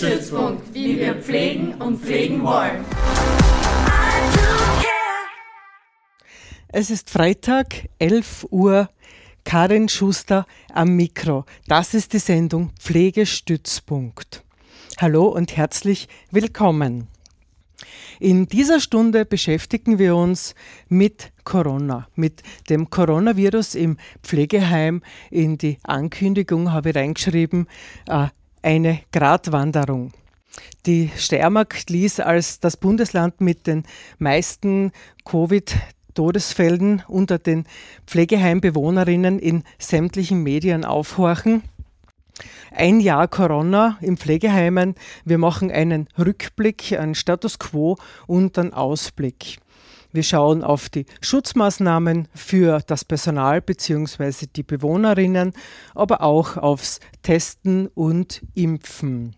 Pflegestützpunkt. Wie wir pflegen und pflegen wollen. Es ist Freitag, 11 Uhr. Karin Schuster am Mikro. Das ist die Sendung Pflegestützpunkt. Hallo und herzlich willkommen. In dieser Stunde beschäftigen wir uns mit Corona, mit dem Coronavirus im Pflegeheim. In die Ankündigung habe ich reingeschrieben, äh, eine Gratwanderung. Die Steiermark ließ als das Bundesland mit den meisten Covid Todesfällen unter den Pflegeheimbewohnerinnen in sämtlichen Medien aufhorchen. Ein Jahr Corona im Pflegeheimen. Wir machen einen Rückblick, einen Status quo und einen Ausblick. Wir schauen auf die Schutzmaßnahmen für das Personal bzw. die Bewohnerinnen, aber auch aufs Testen und Impfen.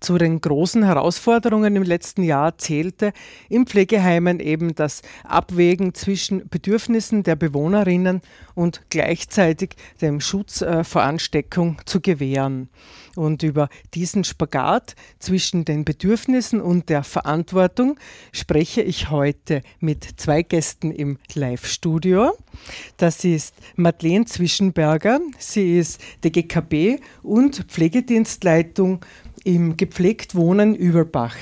Zu den großen Herausforderungen im letzten Jahr zählte im Pflegeheimen eben das Abwägen zwischen Bedürfnissen der Bewohnerinnen und gleichzeitig dem Schutz äh, vor Ansteckung zu gewähren. Und über diesen Spagat zwischen den Bedürfnissen und der Verantwortung spreche ich heute mit zwei Gästen im Live-Studio. Das ist Madeleine Zwischenberger. Sie ist DGKB und Pflegedienstleitung im Gepflegt Wohnen Überbach.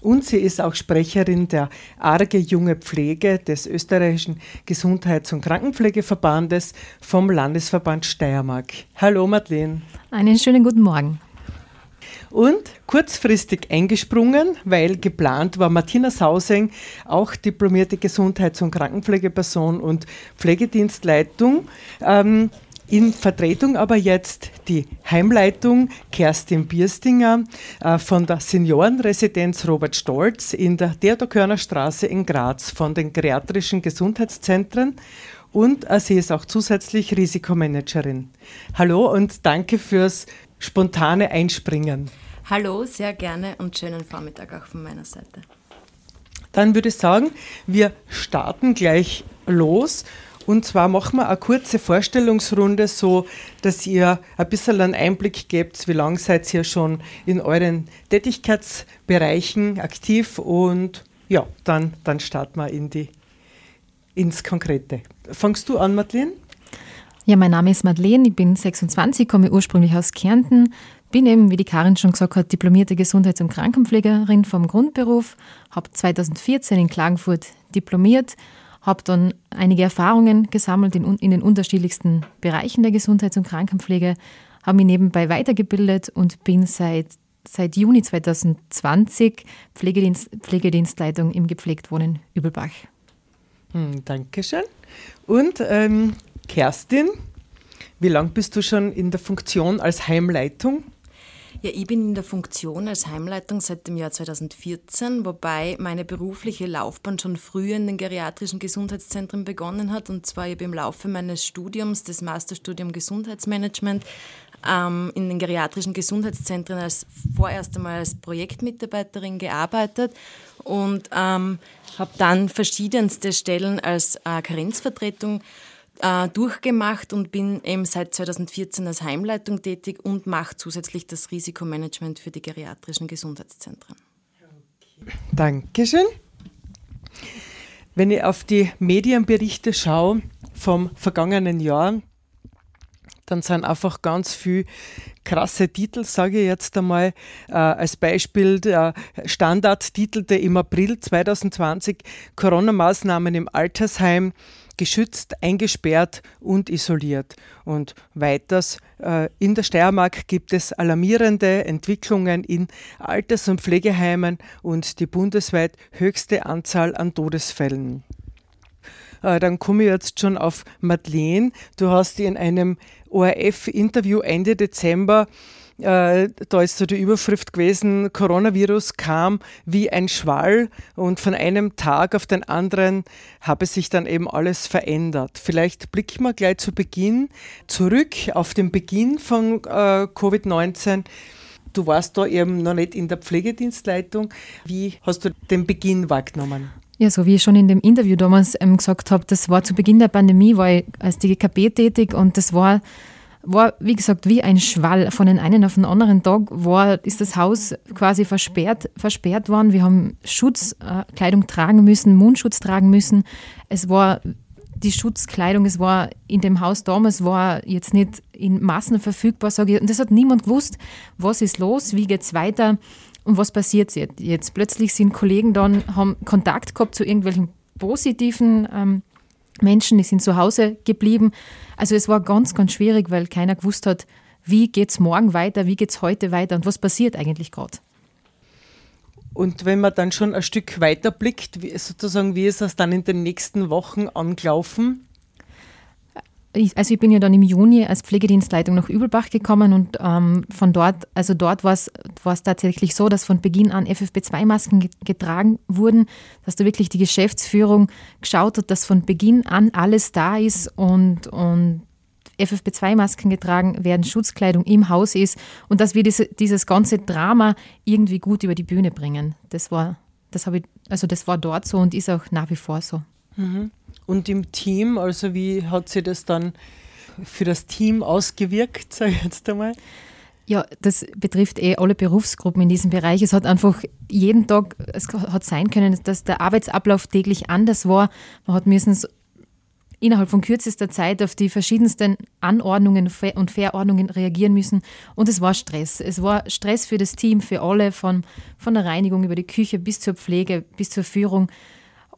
Und sie ist auch Sprecherin der Arge Junge Pflege des österreichischen Gesundheits- und Krankenpflegeverbandes vom Landesverband Steiermark. Hallo Madeleine. Einen schönen guten Morgen. Und kurzfristig eingesprungen, weil geplant war Martina Sauseng, auch diplomierte Gesundheits- und Krankenpflegeperson und Pflegedienstleitung. Ähm, in Vertretung aber jetzt die Heimleitung Kerstin Bierstinger äh, von der Seniorenresidenz Robert Stolz in der Theodor-Körner Straße in Graz von den geriatrischen Gesundheitszentren und äh, sie ist auch zusätzlich Risikomanagerin. Hallo und danke fürs spontane Einspringen. Hallo, sehr gerne und schönen Vormittag auch von meiner Seite. Dann würde ich sagen, wir starten gleich los. Und zwar machen wir eine kurze Vorstellungsrunde, so dass ihr ein bisschen einen Einblick gebt, wie lange seid ihr schon in euren Tätigkeitsbereichen aktiv und ja, dann, dann starten wir in die, ins Konkrete. Fangst du an, Madeleine? Ja, mein Name ist Madeleine, ich bin 26, komme ursprünglich aus Kärnten, bin eben, wie die Karin schon gesagt hat, diplomierte Gesundheits- und Krankenpflegerin vom Grundberuf, habe 2014 in Klagenfurt diplomiert, habe dann einige Erfahrungen gesammelt in, in den unterschiedlichsten Bereichen der Gesundheits- und Krankenpflege, habe mich nebenbei weitergebildet und bin seit, seit Juni 2020 Pflegedienst, Pflegedienstleitung im Gepflegtwohnen Übelbach. Hm, Dankeschön. Und ähm, Kerstin, wie lange bist du schon in der Funktion als Heimleitung? Ja, ich bin in der Funktion als Heimleitung seit dem Jahr 2014, wobei meine berufliche Laufbahn schon früher in den geriatrischen Gesundheitszentren begonnen hat. Und zwar eben im Laufe meines Studiums, des Masterstudium Gesundheitsmanagement, ähm, in den geriatrischen Gesundheitszentren als vorerst einmal als Projektmitarbeiterin gearbeitet und ähm, habe dann verschiedenste Stellen als äh, Karenzvertretung äh, durchgemacht und bin eben seit 2014 als Heimleitung tätig und mache zusätzlich das Risikomanagement für die geriatrischen Gesundheitszentren. Dankeschön. Wenn ich auf die Medienberichte schaue vom vergangenen Jahr, dann sind einfach ganz viel krasse Titel, sage ich jetzt einmal. Äh, als Beispiel der Standard titelte im April 2020 Corona-Maßnahmen im Altersheim geschützt, eingesperrt und isoliert. Und weiters, äh, in der Steiermark gibt es alarmierende Entwicklungen in Alters- und Pflegeheimen und die bundesweit höchste Anzahl an Todesfällen. Äh, dann komme ich jetzt schon auf Madeleine. Du hast in einem ORF-Interview Ende Dezember Äh, da ist so die Überschrift gewesen, Coronavirus kam wie ein Schwall und von einem Tag auf den anderen habe sich dann eben alles verändert. Vielleicht blicken wir gleich zu Beginn zurück auf den Beginn von äh, Covid-19. Du warst da eben noch nicht in der Pflegedienstleitung. Wie hast du den Beginn wahrgenommen? Ja, so wie ich schon in dem Interview damals ähm, gesagt habe, das war zu Beginn der Pandemie, war ich als DGKP tätig und das war, war, wie gesagt, wie ein Schwall. Von den einen auf den anderen Tag war, ist das Haus quasi versperrt, versperrt worden. Wir haben Schutzkleidung tragen müssen, Mundschutz tragen müssen. Es war die Schutzkleidung, es war in dem Haus damals, war jetzt nicht in Massen verfügbar, sage ich. Und das hat niemand gewusst, was ist los, wie geht es weiter. Und was passiert jetzt? Jetzt plötzlich sind Kollegen dann, haben Kontakt gehabt zu irgendwelchen positiven ähm, Menschen, die sind zu Hause geblieben. Also es war ganz, ganz schwierig, weil keiner gewusst hat, wie geht es morgen weiter, wie geht es heute weiter und was passiert eigentlich gerade. Und wenn man dann schon ein Stück weiter blickt, sozusagen, wie ist das dann in den nächsten Wochen angelaufen? Ich, also ich bin ja dann im Juni als Pflegedienstleitung nach Übelbach gekommen und ähm, von dort, also dort war es tatsächlich so, dass von Beginn an FFP2-Masken getragen wurden, dass da wirklich die Geschäftsführung geschaut hat, dass von Beginn an alles da ist und, und FFP2-Masken getragen werden, Schutzkleidung im Haus ist und dass wir diese, dieses ganze Drama irgendwie gut über die Bühne bringen. Das war, das habe ich, also das war dort so und ist auch nach wie vor so. Mhm. Und im Team, also wie hat sich das dann für das Team ausgewirkt, sage ich jetzt einmal? Ja, das betrifft eh alle Berufsgruppen in diesem Bereich. Es hat einfach jeden Tag, es hat sein können, dass der Arbeitsablauf täglich anders war. Man hat müssen innerhalb von kürzester Zeit auf die verschiedensten Anordnungen und Verordnungen reagieren müssen. Und es war Stress. Es war Stress für das Team, für alle, von, von der Reinigung über die Küche bis zur Pflege, bis zur Führung.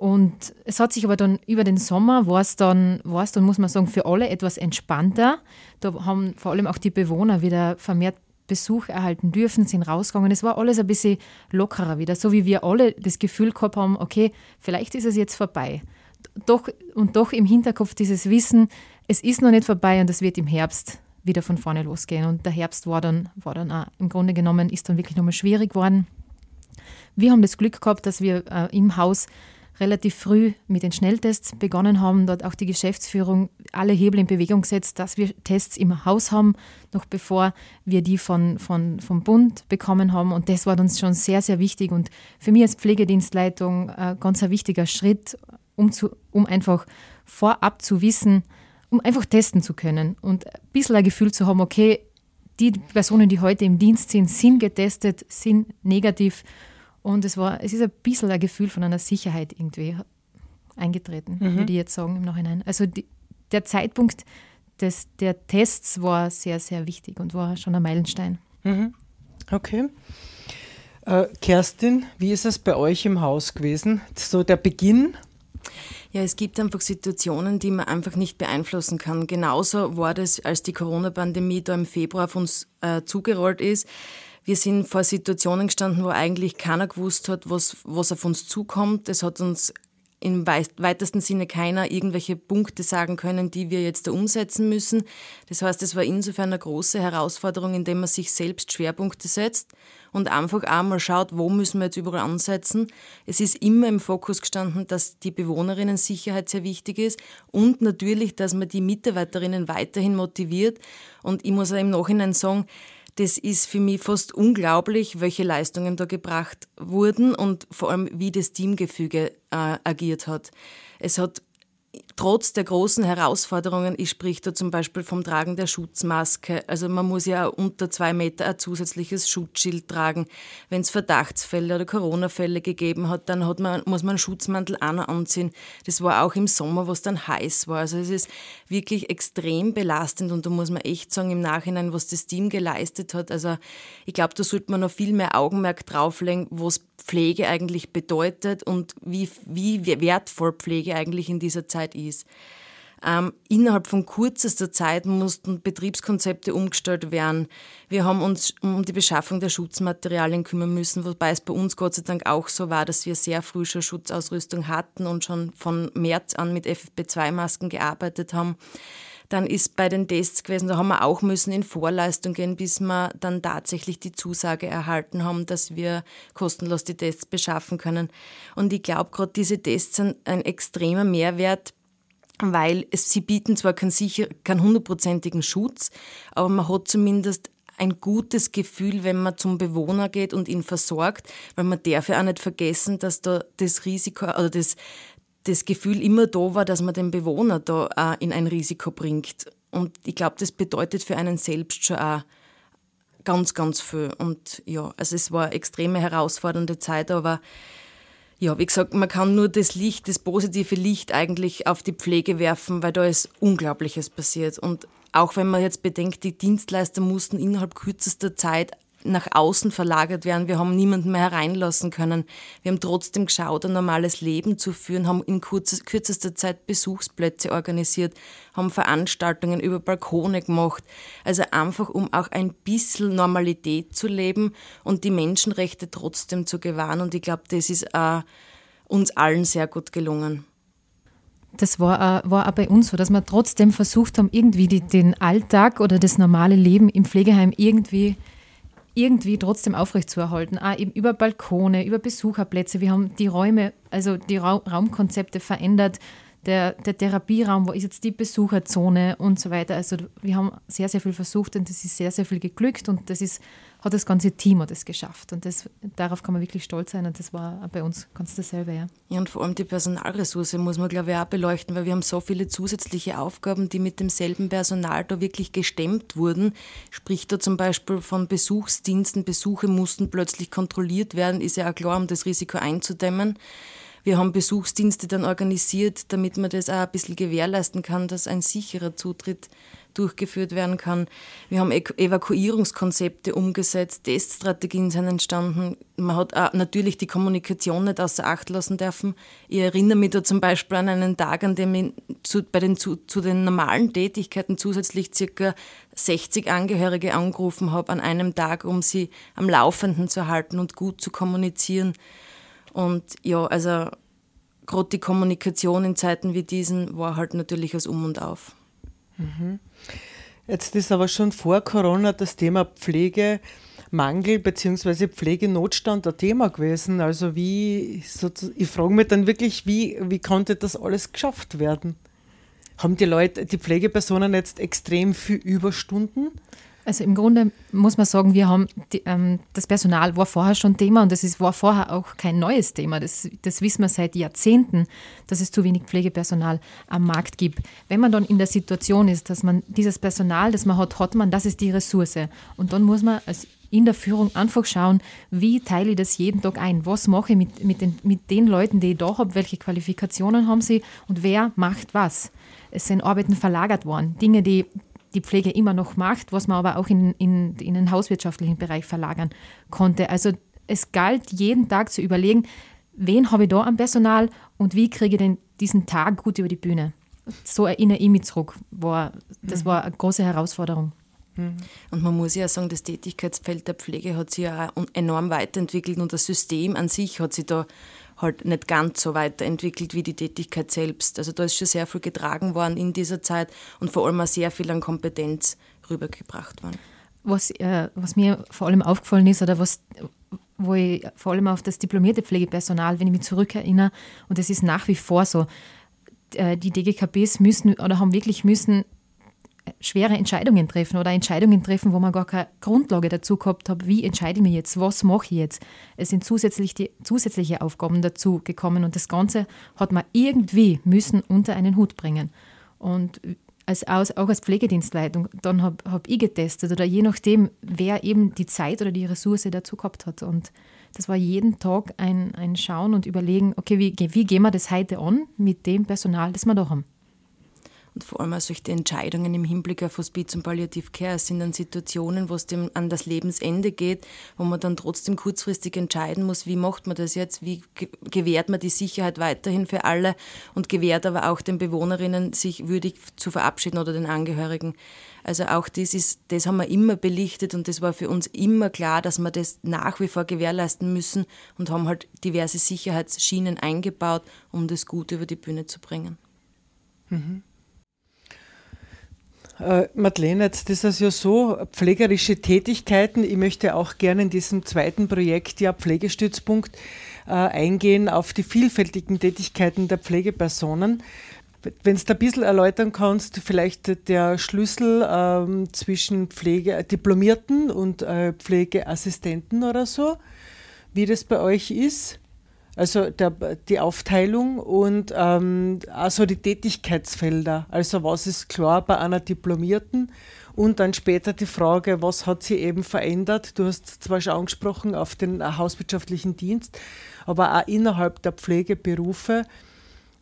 Und es hat sich aber dann über den Sommer, war es dann, war es dann, muss man sagen, für alle etwas entspannter. Da haben vor allem auch die Bewohner wieder vermehrt Besuch erhalten dürfen, sind rausgegangen. Es war alles ein bisschen lockerer wieder, so wie wir alle das Gefühl gehabt haben, okay, vielleicht ist es jetzt vorbei. Doch, und doch im Hinterkopf dieses Wissen, es ist noch nicht vorbei und es wird im Herbst wieder von vorne losgehen. Und der Herbst war dann, war dann auch, im Grunde genommen, ist dann wirklich nochmal schwierig geworden. Wir haben das Glück gehabt, dass wir äh, im Haus relativ früh mit den Schnelltests begonnen haben, dort auch die Geschäftsführung alle Hebel in Bewegung gesetzt, dass wir Tests im Haus haben, noch bevor wir die von, von, vom Bund bekommen haben. Und das war uns schon sehr, sehr wichtig und für mich als Pflegedienstleitung äh, ganz ein wichtiger Schritt, um, zu, um einfach vorab zu wissen, um einfach testen zu können und ein bisschen ein Gefühl zu haben, okay, die Personen, die heute im Dienst sind, sind getestet, sind negativ und es war, es ist ein bisschen ein Gefühl von einer Sicherheit irgendwie eingetreten, mhm. würde ich jetzt sagen im Nachhinein. Also die, der Zeitpunkt des, der Tests war sehr, sehr wichtig und war schon ein Meilenstein. Mhm. Okay. Äh, Kerstin, wie ist es bei euch im Haus gewesen? So der Beginn? Ja, es gibt einfach Situationen, die man einfach nicht beeinflussen kann. Genauso war das, als die Corona-Pandemie da im Februar auf uns äh, zugerollt ist wir sind vor Situationen gestanden, wo eigentlich keiner gewusst hat, was, was auf uns zukommt. Es hat uns im weitesten Sinne keiner irgendwelche Punkte sagen können, die wir jetzt da umsetzen müssen. Das heißt, es war insofern eine große Herausforderung, indem man sich selbst Schwerpunkte setzt und einfach einmal schaut, wo müssen wir jetzt überall ansetzen. Es ist immer im Fokus gestanden, dass die Bewohnerinnen Sicherheit sehr wichtig ist und natürlich, dass man die Mitarbeiterinnen weiterhin motiviert. Und ich muss auch im Nachhinein sagen, das ist für mich fast unglaublich, welche Leistungen da gebracht wurden und vor allem, wie das Teamgefüge äh, agiert hat. Es hat trotz der großen Herausforderungen, ich sprich da zum Beispiel vom Tragen der Schutzmaske, also man muss ja unter zwei Meter ein zusätzliches Schutzschild tragen. Wenn es Verdachtsfälle oder Corona-Fälle gegeben hat, dann hat man, muss man einen Schutzmantel auch noch anziehen. Das war auch im Sommer, wo es dann heiß war. Also es ist wirklich extrem belastend und da muss man echt sagen im Nachhinein, was das Team geleistet hat. Also ich glaube, da sollte man noch viel mehr Augenmerk drauflegen, was Pflege eigentlich bedeutet und wie, wie wertvoll Pflege eigentlich in dieser Zeit ist. Ähm, innerhalb von kürzester Zeit mussten Betriebskonzepte umgestellt werden. Wir haben uns um die Beschaffung der Schutzmaterialien kümmern müssen, wobei es bei uns Gott sei Dank auch so war, dass wir sehr früh schon Schutzausrüstung hatten und schon von März an mit FFP2-Masken gearbeitet haben. Dann ist bei den Tests gewesen, da haben wir auch müssen in Vorleistung gehen, bis wir dann tatsächlich die Zusage erhalten haben, dass wir kostenlos die Tests beschaffen können. Und ich glaube, gerade diese Tests sind ein extremer Mehrwert, weil es, sie bieten zwar keinen, sicher, keinen hundertprozentigen Schutz, aber man hat zumindest ein gutes Gefühl, wenn man zum Bewohner geht und ihn versorgt, weil man darf ja auch nicht vergessen, dass da das Risiko oder das, das Gefühl immer da war, dass man den Bewohner da auch in ein Risiko bringt. Und ich glaube, das bedeutet für einen selbst schon auch ganz, ganz viel. Und ja, also es war eine extreme herausfordernde Zeit, aber ja, wie gesagt, man kann nur das Licht, das positive Licht eigentlich auf die Pflege werfen, weil da ist Unglaubliches passiert. Und auch wenn man jetzt bedenkt, die Dienstleister mussten innerhalb kürzester Zeit nach außen verlagert werden. Wir haben niemanden mehr hereinlassen können. Wir haben trotzdem geschaut, ein normales Leben zu führen, haben in kurz, kürzester Zeit Besuchsplätze organisiert, haben Veranstaltungen über Balkone gemacht. Also einfach, um auch ein bisschen Normalität zu leben und die Menschenrechte trotzdem zu gewahren. Und ich glaube, das ist äh, uns allen sehr gut gelungen. Das war, auch- war auch bei uns so, dass wir trotzdem versucht haben, irgendwie die, den Alltag oder das normale Leben im Pflegeheim irgendwie, irgendwie trotzdem aufrechtzuerhalten. Auch eben über Balkone, über Besucherplätze. Wir haben die Räume, also die Ra Raumkonzepte verändert. Der, der Therapieraum, wo ist jetzt die Besucherzone und so weiter. Also wir haben sehr, sehr viel versucht und das ist sehr, sehr viel geglückt und das ist, hat das ganze Team hat es geschafft. Und das, darauf kann man wirklich stolz sein und das war bei uns ganz dasselbe, ja. Ja, und vor allem die Personalressource muss man, glaube ich, auch beleuchten, weil wir haben so viele zusätzliche Aufgaben, die mit demselben Personal da wirklich gestemmt wurden. Sprich da zum Beispiel von Besuchsdiensten, Besuche mussten plötzlich kontrolliert werden, ist ja auch klar, um das Risiko einzudämmen. Wir haben Besuchsdienste dann organisiert, damit man das auch ein bisschen gewährleisten kann, dass ein sicherer Zutritt durchgeführt werden kann. Wir haben Evakuierungskonzepte umgesetzt, Teststrategien sind entstanden. Man hat auch natürlich die Kommunikation nicht außer Acht lassen dürfen. Ich erinnere mich da zum Beispiel an einen Tag, an dem ich zu, bei den, zu, zu den normalen Tätigkeiten zusätzlich circa 60 Angehörige angerufen habe an einem Tag, um sie am Laufenden zu halten und gut zu kommunizieren. Und ja, also gerade die Kommunikation in Zeiten wie diesen war halt natürlich als Um und Auf. Jetzt ist aber schon vor Corona das Thema Pflegemangel bzw. Pflegenotstand ein Thema gewesen. Also wie, ich frage mich dann wirklich, wie, wie konnte das alles geschafft werden? Haben die Leute, die Pflegepersonen jetzt extrem viel Überstunden? Also im Grunde muss man sagen, wir haben die, ähm, das Personal war vorher schon Thema und das ist, war vorher auch kein neues Thema. Das, das wissen wir seit Jahrzehnten, dass es zu wenig Pflegepersonal am Markt gibt. Wenn man dann in der Situation ist, dass man dieses Personal, das man hat, hat man, das ist die Ressource. Und dann muss man als in der Führung einfach schauen, wie teile ich das jeden Tag ein? Was mache ich mit, mit, den, mit den Leuten, die ich da habe? Welche Qualifikationen haben sie? Und wer macht was? Es sind Arbeiten verlagert worden. Dinge, die die Pflege immer noch macht, was man aber auch in, in, in den hauswirtschaftlichen Bereich verlagern konnte. Also es galt jeden Tag zu überlegen, wen habe ich da am Personal und wie kriege ich denn diesen Tag gut über die Bühne. So erinnere ich mich zurück. War, das war eine große Herausforderung. Und man muss ja sagen, das Tätigkeitsfeld der Pflege hat sich ja auch enorm weiterentwickelt und das System an sich hat sich da halt nicht ganz so weiterentwickelt wie die Tätigkeit selbst. Also da ist schon sehr viel getragen worden in dieser Zeit und vor allem auch sehr viel an Kompetenz rübergebracht worden. Was, äh, was mir vor allem aufgefallen ist oder was, wo ich vor allem auf das diplomierte Pflegepersonal, wenn ich mich zurückerinnere, und das ist nach wie vor so, äh, die DGKBs müssen oder haben wirklich müssen schwere Entscheidungen treffen oder Entscheidungen treffen, wo man gar keine Grundlage dazu gehabt hat, wie entscheide ich mich jetzt, was mache ich jetzt. Es sind zusätzlich die, zusätzliche Aufgaben dazu gekommen und das Ganze hat man irgendwie müssen unter einen Hut bringen. Und als, auch als Pflegedienstleitung, dann habe hab ich getestet oder je nachdem, wer eben die Zeit oder die Ressource dazu gehabt hat. Und das war jeden Tag ein, ein Schauen und Überlegen, okay, wie, wie gehen wir das heute an mit dem Personal, das wir da haben. Vor allem auch solche Entscheidungen im Hinblick auf Hospiz und Palliativ Care sind dann Situationen, wo es dem an das Lebensende geht, wo man dann trotzdem kurzfristig entscheiden muss, wie macht man das jetzt, wie ge- gewährt man die Sicherheit weiterhin für alle und gewährt aber auch den Bewohnerinnen, sich würdig zu verabschieden oder den Angehörigen. Also auch das ist, das haben wir immer belichtet und das war für uns immer klar, dass wir das nach wie vor gewährleisten müssen und haben halt diverse Sicherheitsschienen eingebaut, um das gut über die Bühne zu bringen. Äh, Madeleine, jetzt ist es ja so, pflegerische Tätigkeiten. Ich möchte auch gerne in diesem zweiten Projekt, ja Pflegestützpunkt, äh, eingehen auf die vielfältigen Tätigkeiten der Pflegepersonen. Wenn du ein bisschen erläutern kannst, vielleicht der Schlüssel ähm, zwischen Pflege, Diplomierten und äh, Pflegeassistenten oder so, wie das bei euch ist. Also der, die Aufteilung und ähm, also die Tätigkeitsfelder. Also was ist klar bei einer Diplomierten und dann später die Frage, was hat sie eben verändert? Du hast zwar schon angesprochen auf den äh, hauswirtschaftlichen Dienst, aber auch innerhalb der Pflegeberufe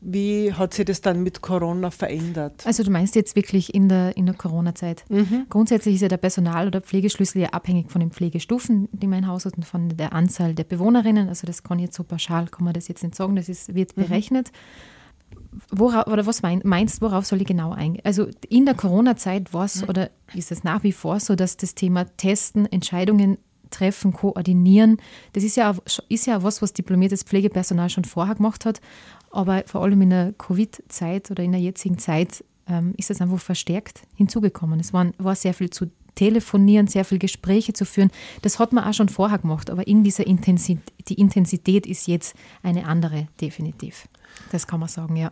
wie hat sich das dann mit Corona verändert? Also du meinst jetzt wirklich in der, in der Corona-Zeit. Mhm. Grundsätzlich ist ja der Personal- oder Pflegeschlüssel ja abhängig von den Pflegestufen, die man im Haus hat und von der Anzahl der Bewohnerinnen. Also das kann jetzt so pauschal, kann man das jetzt nicht sagen, das ist, wird Mhm. berechnet. Worauf, oder was mein, meinst worauf soll ich genau eingehen? Also in der Corona-Zeit war es oder ist es nach wie vor so, dass das Thema Testen, Entscheidungen treffen, koordinieren, das ist ja, ist ja auch was, was diplomiertes Pflegepersonal schon vorher gemacht hat, aber vor allem in der Covid-Zeit oder in der jetzigen Zeit ähm, ist das einfach verstärkt hinzugekommen. Es waren, war sehr viel zu telefonieren, sehr viel Gespräche zu führen. Das hat man auch schon vorher gemacht, aber in dieser Intensität, die Intensität ist jetzt eine andere, definitiv. Das kann man sagen, ja.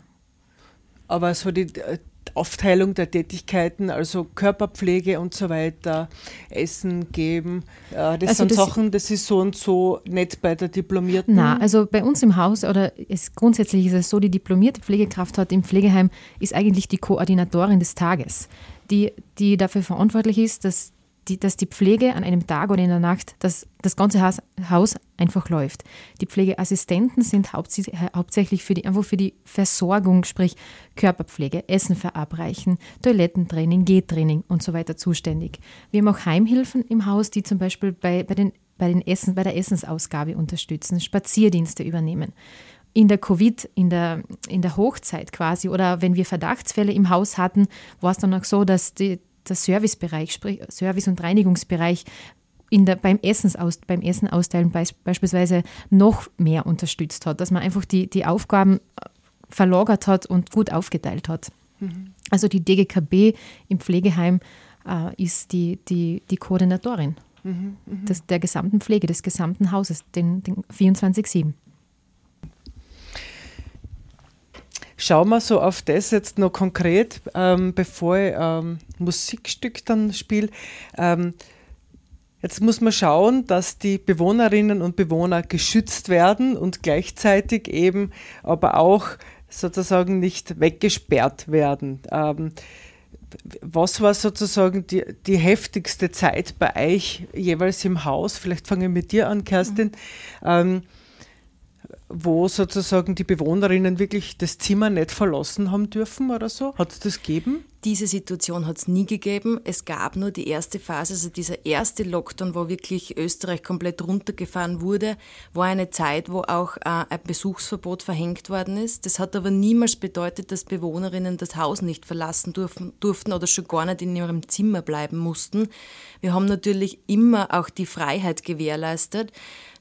Aber so die äh, Aufteilung der Tätigkeiten, also Körperpflege und so weiter, Essen geben, äh, das Also sind das- Sachen, das ist so und so nicht bei der Diplomierten. Na, also bei uns im Haus oder es, grundsätzlich ist es so, die diplomierte Pflegekraft hat im Pflegeheim ist eigentlich die Koordinatorin des Tages, die, die dafür verantwortlich ist, dass die, dass die Pflege an einem Tag oder in der Nacht, dass das ganze Haus, Haus einfach läuft. Die Pflegeassistenten sind hauptsächlich, hauptsächlich für die, einfach für die Versorgung, sprich Körperpflege, Essen verabreichen, Toilettentraining, Gehtraining und so weiter zuständig. Wir haben auch Heimhilfen im Haus, die zum Beispiel bei, bei, den, bei, den Essen, bei der Essensausgabe unterstützen, Spazierdienste übernehmen in der Covid, in der, in der Hochzeit quasi, oder wenn wir Verdachtsfälle im Haus hatten, war es dann auch so, dass die, der Servicebereich, Service- und Reinigungsbereich, in der, beim, Essensaus, beim Essen austeilen beis, beispielsweise noch mehr unterstützt hat, dass man einfach die, die Aufgaben verlagert hat und gut aufgeteilt hat. Also die DGKB im Pflegeheim äh, ist die, die, die Koordinatorin des, der gesamten Pflege, des gesamten Hauses, den, den 24-7. Schauen wir so auf das jetzt noch konkret, ähm, bevor ich ähm, Musikstück dann spiele. Ähm, jetzt muss man schauen, dass die Bewohnerinnen und Bewohner geschützt werden und gleichzeitig eben aber auch sozusagen nicht weggesperrt werden. Ähm, was war sozusagen die, die heftigste Zeit bei euch jeweils im Haus? Vielleicht fange ich mit dir an, Kerstin. Ähm, wo sozusagen die Bewohnerinnen wirklich das Zimmer nicht verlassen haben dürfen oder so? Hat es das gegeben? Diese Situation hat es nie gegeben. Es gab nur die erste Phase, also dieser erste Lockdown, wo wirklich Österreich komplett runtergefahren wurde, war eine Zeit, wo auch äh, ein Besuchsverbot verhängt worden ist. Das hat aber niemals bedeutet, dass Bewohnerinnen das Haus nicht verlassen durften, durften oder schon gar nicht in ihrem Zimmer bleiben mussten. Wir haben natürlich immer auch die Freiheit gewährleistet.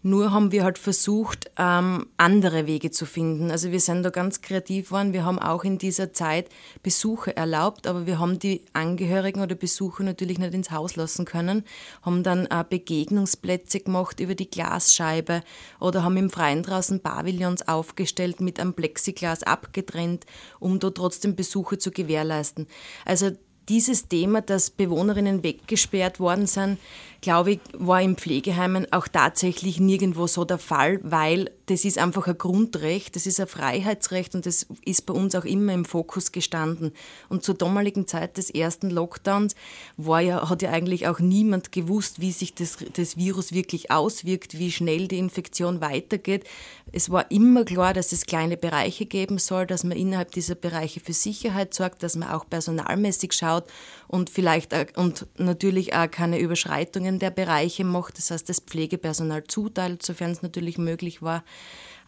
Nur haben wir halt versucht, ähm, andere Wege zu finden. Also wir sind da ganz kreativ geworden. Wir haben auch in dieser Zeit Besuche erlaubt, aber wir haben die Angehörigen oder Besucher natürlich nicht ins Haus lassen können, haben dann äh, Begegnungsplätze gemacht über die Glasscheibe oder haben im Freien draußen Pavillons aufgestellt mit einem Plexiglas abgetrennt, um da trotzdem Besuche zu gewährleisten. Also dieses Thema, dass Bewohnerinnen weggesperrt worden sind, glaube ich, war im Pflegeheimen auch tatsächlich nirgendwo so der Fall, weil das ist einfach ein Grundrecht, das ist ein Freiheitsrecht und das ist bei uns auch immer im Fokus gestanden. Und zur damaligen Zeit des ersten Lockdowns war ja, hat ja eigentlich auch niemand gewusst, wie sich das, das Virus wirklich auswirkt, wie schnell die Infektion weitergeht. Es war immer klar, dass es kleine Bereiche geben soll, dass man innerhalb dieser Bereiche für Sicherheit sorgt, dass man auch personalmäßig schaut und vielleicht auch, und natürlich auch keine Überschreitungen der Bereiche macht, das heißt das Pflegepersonal zuteilt, sofern es natürlich möglich war.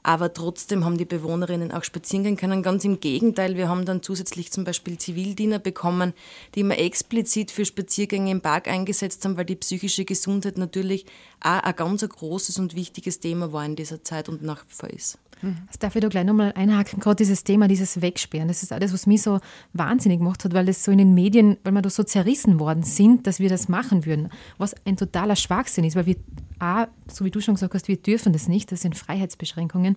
Aber trotzdem haben die Bewohnerinnen auch spazieren gehen können. Ganz im Gegenteil, wir haben dann zusätzlich zum Beispiel Zivildiener bekommen, die wir explizit für Spaziergänge im Park eingesetzt haben, weil die psychische Gesundheit natürlich auch ein ganz großes und wichtiges Thema war in dieser Zeit und nach wie vor ist. Das darf ich da gleich nochmal einhaken, gerade dieses Thema, dieses Wegsperren. Das ist alles, was mich so wahnsinnig gemacht hat, weil das so in den Medien, weil wir da so zerrissen worden sind, dass wir das machen würden. Was ein totaler Schwachsinn ist, weil wir A, so wie du schon gesagt hast, wir dürfen das nicht, das sind Freiheitsbeschränkungen.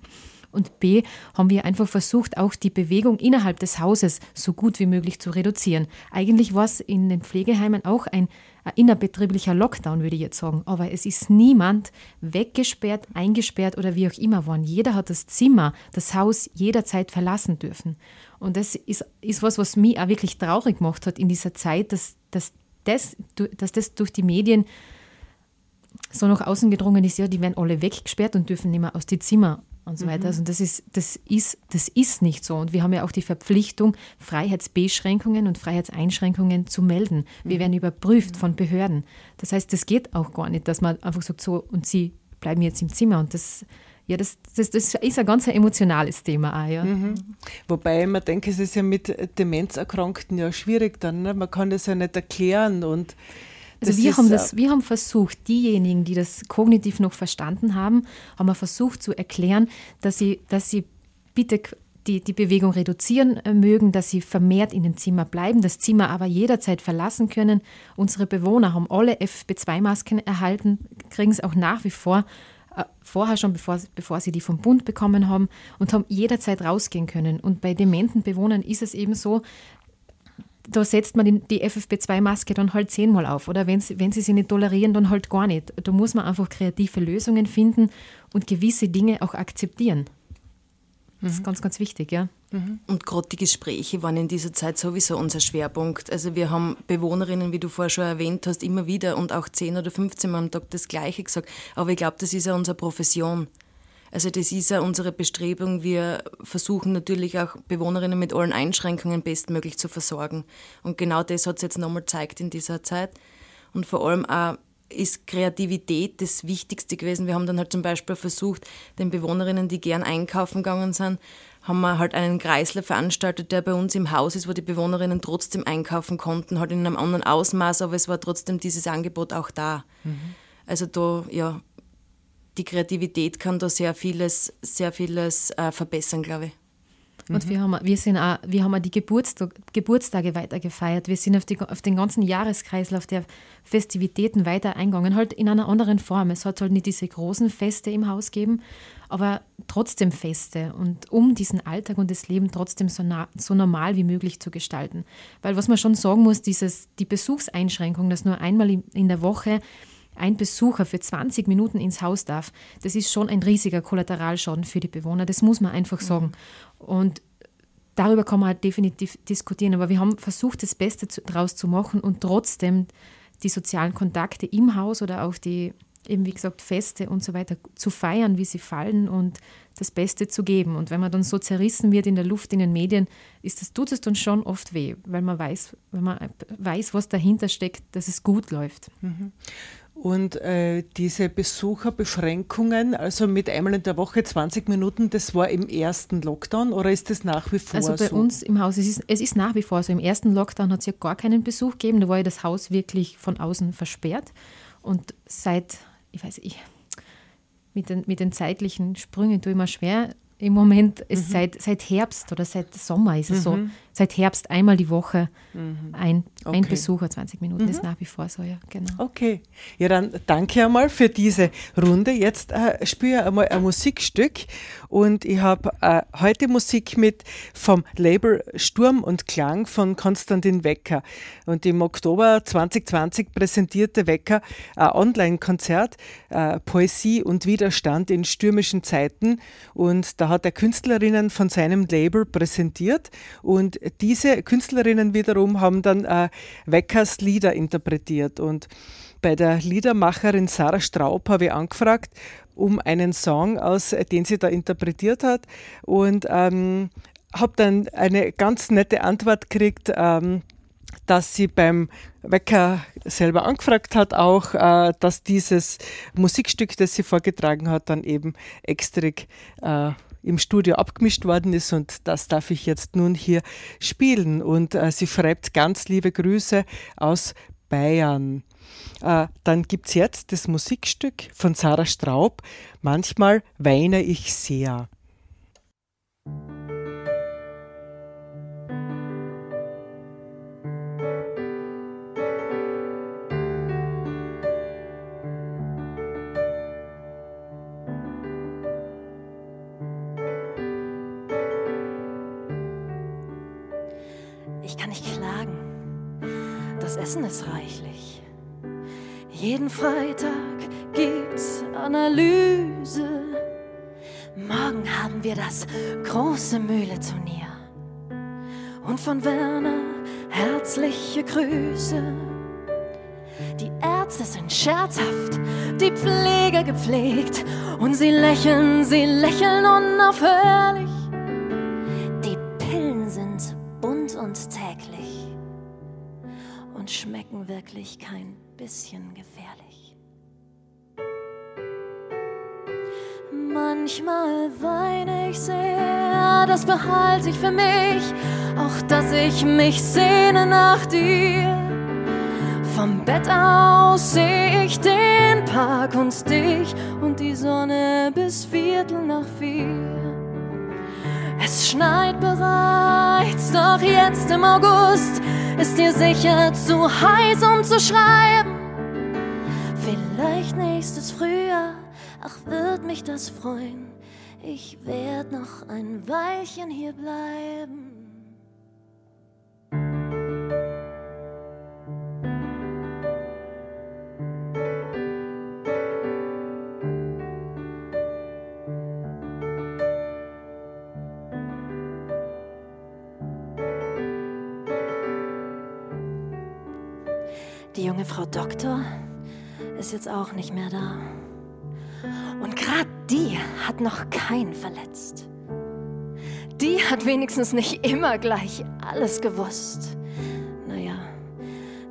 Und B, haben wir einfach versucht, auch die Bewegung innerhalb des Hauses so gut wie möglich zu reduzieren. Eigentlich war es in den Pflegeheimen auch ein, ein innerbetrieblicher Lockdown, würde ich jetzt sagen. Aber es ist niemand weggesperrt, eingesperrt oder wie auch immer worden. Jeder hat das Zimmer, das Haus jederzeit verlassen dürfen. Und das ist, ist was, was mich auch wirklich traurig gemacht hat in dieser Zeit, dass, dass, das, dass das durch die Medien so nach außen gedrungen ist, ja, die werden alle weggesperrt und dürfen nicht mehr aus die Zimmer und so weiter. Also das ist, das, ist, das ist nicht so. Und wir haben ja auch die Verpflichtung, Freiheitsbeschränkungen und Freiheitseinschränkungen zu melden. Wir werden überprüft von Behörden. Das heißt, das geht auch gar nicht, dass man einfach sagt, so, und sie bleiben jetzt im Zimmer. Und das, ja, das, das, das ist ein ganz emotionales Thema auch, ja. Wobei man denkt, es ist ja mit Demenzerkrankten ja schwierig dann. Ne? Man kann das ja nicht erklären und Also das wir haben, äh, das, wir haben versucht, diejenigen, die das kognitiv noch verstanden haben, haben wir versucht zu erklären, dass sie, dass sie bitte die, die Bewegung reduzieren äh, mögen, dass sie vermehrt in dem Zimmer bleiben, das Zimmer aber jederzeit verlassen können. Unsere Bewohner haben alle FFP2-Masken erhalten, kriegen es auch nach wie vor, äh, vorher schon, bevor, bevor sie die vom Bund bekommen haben und haben jederzeit rausgehen können. Und bei dementen Bewohnern ist es eben so, da setzt man die, die FFP2-Maske dann halt zehnmal auf. Oder wenn sie, wenn sie sie nicht tolerieren, dann halt gar nicht. Da muss man einfach kreative Lösungen finden und gewisse Dinge auch akzeptieren. Das ist ganz, ganz wichtig, ja. Und gerade die Gespräche waren in dieser Zeit sowieso unser Schwerpunkt. Also wir haben Bewohnerinnen, wie du vorher schon erwähnt hast, immer wieder und auch 10 oder 15 Mal am Tag das Gleiche gesagt. Aber ich glaube, das ist ja unsere Profession. Also das ist ja unsere Bestrebung. Wir versuchen natürlich auch Bewohnerinnen mit allen Einschränkungen bestmöglich zu versorgen. Und genau das hat es jetzt nochmal gezeigt in dieser Zeit. Und vor allem auch ist Kreativität das Wichtigste gewesen. Wir haben dann halt zum Beispiel versucht, den Bewohnerinnen, die gern einkaufen gegangen sind, haben wir halt einen Kreisler veranstaltet, der bei uns im Haus ist, wo die Bewohnerinnen trotzdem einkaufen konnten, halt in einem anderen Ausmaß, aber es war trotzdem dieses Angebot auch da. Also da, ja, die Kreativität kann da sehr vieles, sehr vieles äh, verbessern, glaube ich. Und wir haben, wir sind auch, wir haben auch die Geburtstag, Geburtstage weiter gefeiert. Wir sind auf, die, auf den ganzen Jahreskreislauf der Festivitäten weiter eingegangen, halt in einer anderen Form. Es hat halt nicht diese großen Feste im Haus gegeben, aber trotzdem Feste und um diesen Alltag und das Leben trotzdem so, na, so normal wie möglich zu gestalten. Weil was man schon sagen muss, dieses, die Besuchseinschränkung, dass nur einmal in- in der Woche ein Besucher für 20 Minuten ins Haus darf, das ist schon ein riesiger Kollateralschaden für die Bewohner. Das muss man einfach sagen. Und darüber kann man halt definitiv diskutieren. Aber wir haben versucht, das Beste daraus zu machen und trotzdem die sozialen Kontakte im Haus oder auch die, eben wie gesagt, Feste und so weiter zu feiern, wie sie fallen und das Beste zu geben. Und wenn man dann so zerrissen wird in der Luft, in den Medien, ist das, tut es dann schon oft weh, weil man weiß, weil man weiß, was dahinter steckt, dass es gut läuft. Und äh, diese Besucherbeschränkungen, also mit einmal in der Woche 20 Minuten, das war im ersten Lockdown oder ist das nach wie vor Also bei so? uns im Haus, es ist, es ist nach wie vor so. Im ersten Lockdown hat es ja gar keinen Besuch gegeben. Da war ja das Haus wirklich von außen versperrt. Und seit, ich weiß ich, mit den, mit den zeitlichen Sprüngen tue ich mir schwer. Im Moment, ist Mhm. seit, seit Herbst oder seit Sommer ist es so. Seit Herbst einmal die Woche ein, ein Okay. Mhm. Besucher, 20 Minuten, ist nach wie vor so, ja, genau. Okay, ja dann danke einmal für diese Runde. Jetzt äh, spiele ich einmal ein Musikstück und ich habe äh, heute Musik mit vom Label Sturm und Klang von Konstantin Wecker. Und im Oktober 2020 präsentierte Wecker ein Online-Konzert äh, Poesie und Widerstand in stürmischen Zeiten und da hat er Künstlerinnen von seinem Label präsentiert und diese Künstlerinnen wiederum haben dann äh, Weckers Lieder interpretiert. Und bei der Liedermacherin Sarah Straub habe ich angefragt um einen Song aus, den sie da interpretiert hat. Und ähm, habe dann eine ganz nette Antwort gekriegt, ähm, dass sie beim Wecker selber angefragt hat, auch, äh, dass dieses Musikstück, das sie vorgetragen hat, dann eben extra äh, im Studio abgemischt worden ist und das darf ich jetzt nun hier spielen. Und äh, sie schreibt ganz liebe Grüße aus Bayern. Äh, dann gibt es jetzt das Musikstück von Sarah Straub, Manchmal weine ich sehr. Ich Essen ist reichlich. Jeden Freitag gibt's Analyse. Morgen haben wir das große Mühle-Turnier. Und von Werner herzliche Grüße. Die Ärzte sind scherzhaft, die Pfleger gepflegt. Und sie lächeln, sie lächeln unaufhörlich. Wirklich kein bisschen gefährlich. Manchmal weine ich sehr, das behalte ich für mich, auch dass ich mich sehne nach dir. Vom Bett aus sehe ich den Park und dich und die Sonne bis Viertel nach vier. Es schneit bereits, doch jetzt im August ist dir sicher zu heiß, um zu schreiben. Vielleicht nächstes Frühjahr, ach wird mich das freuen. Ich werd noch ein Weilchen hier bleiben. Doktor ist jetzt auch nicht mehr da. Und gerade die hat noch keinen verletzt. Die hat wenigstens nicht immer gleich alles gewusst. Naja,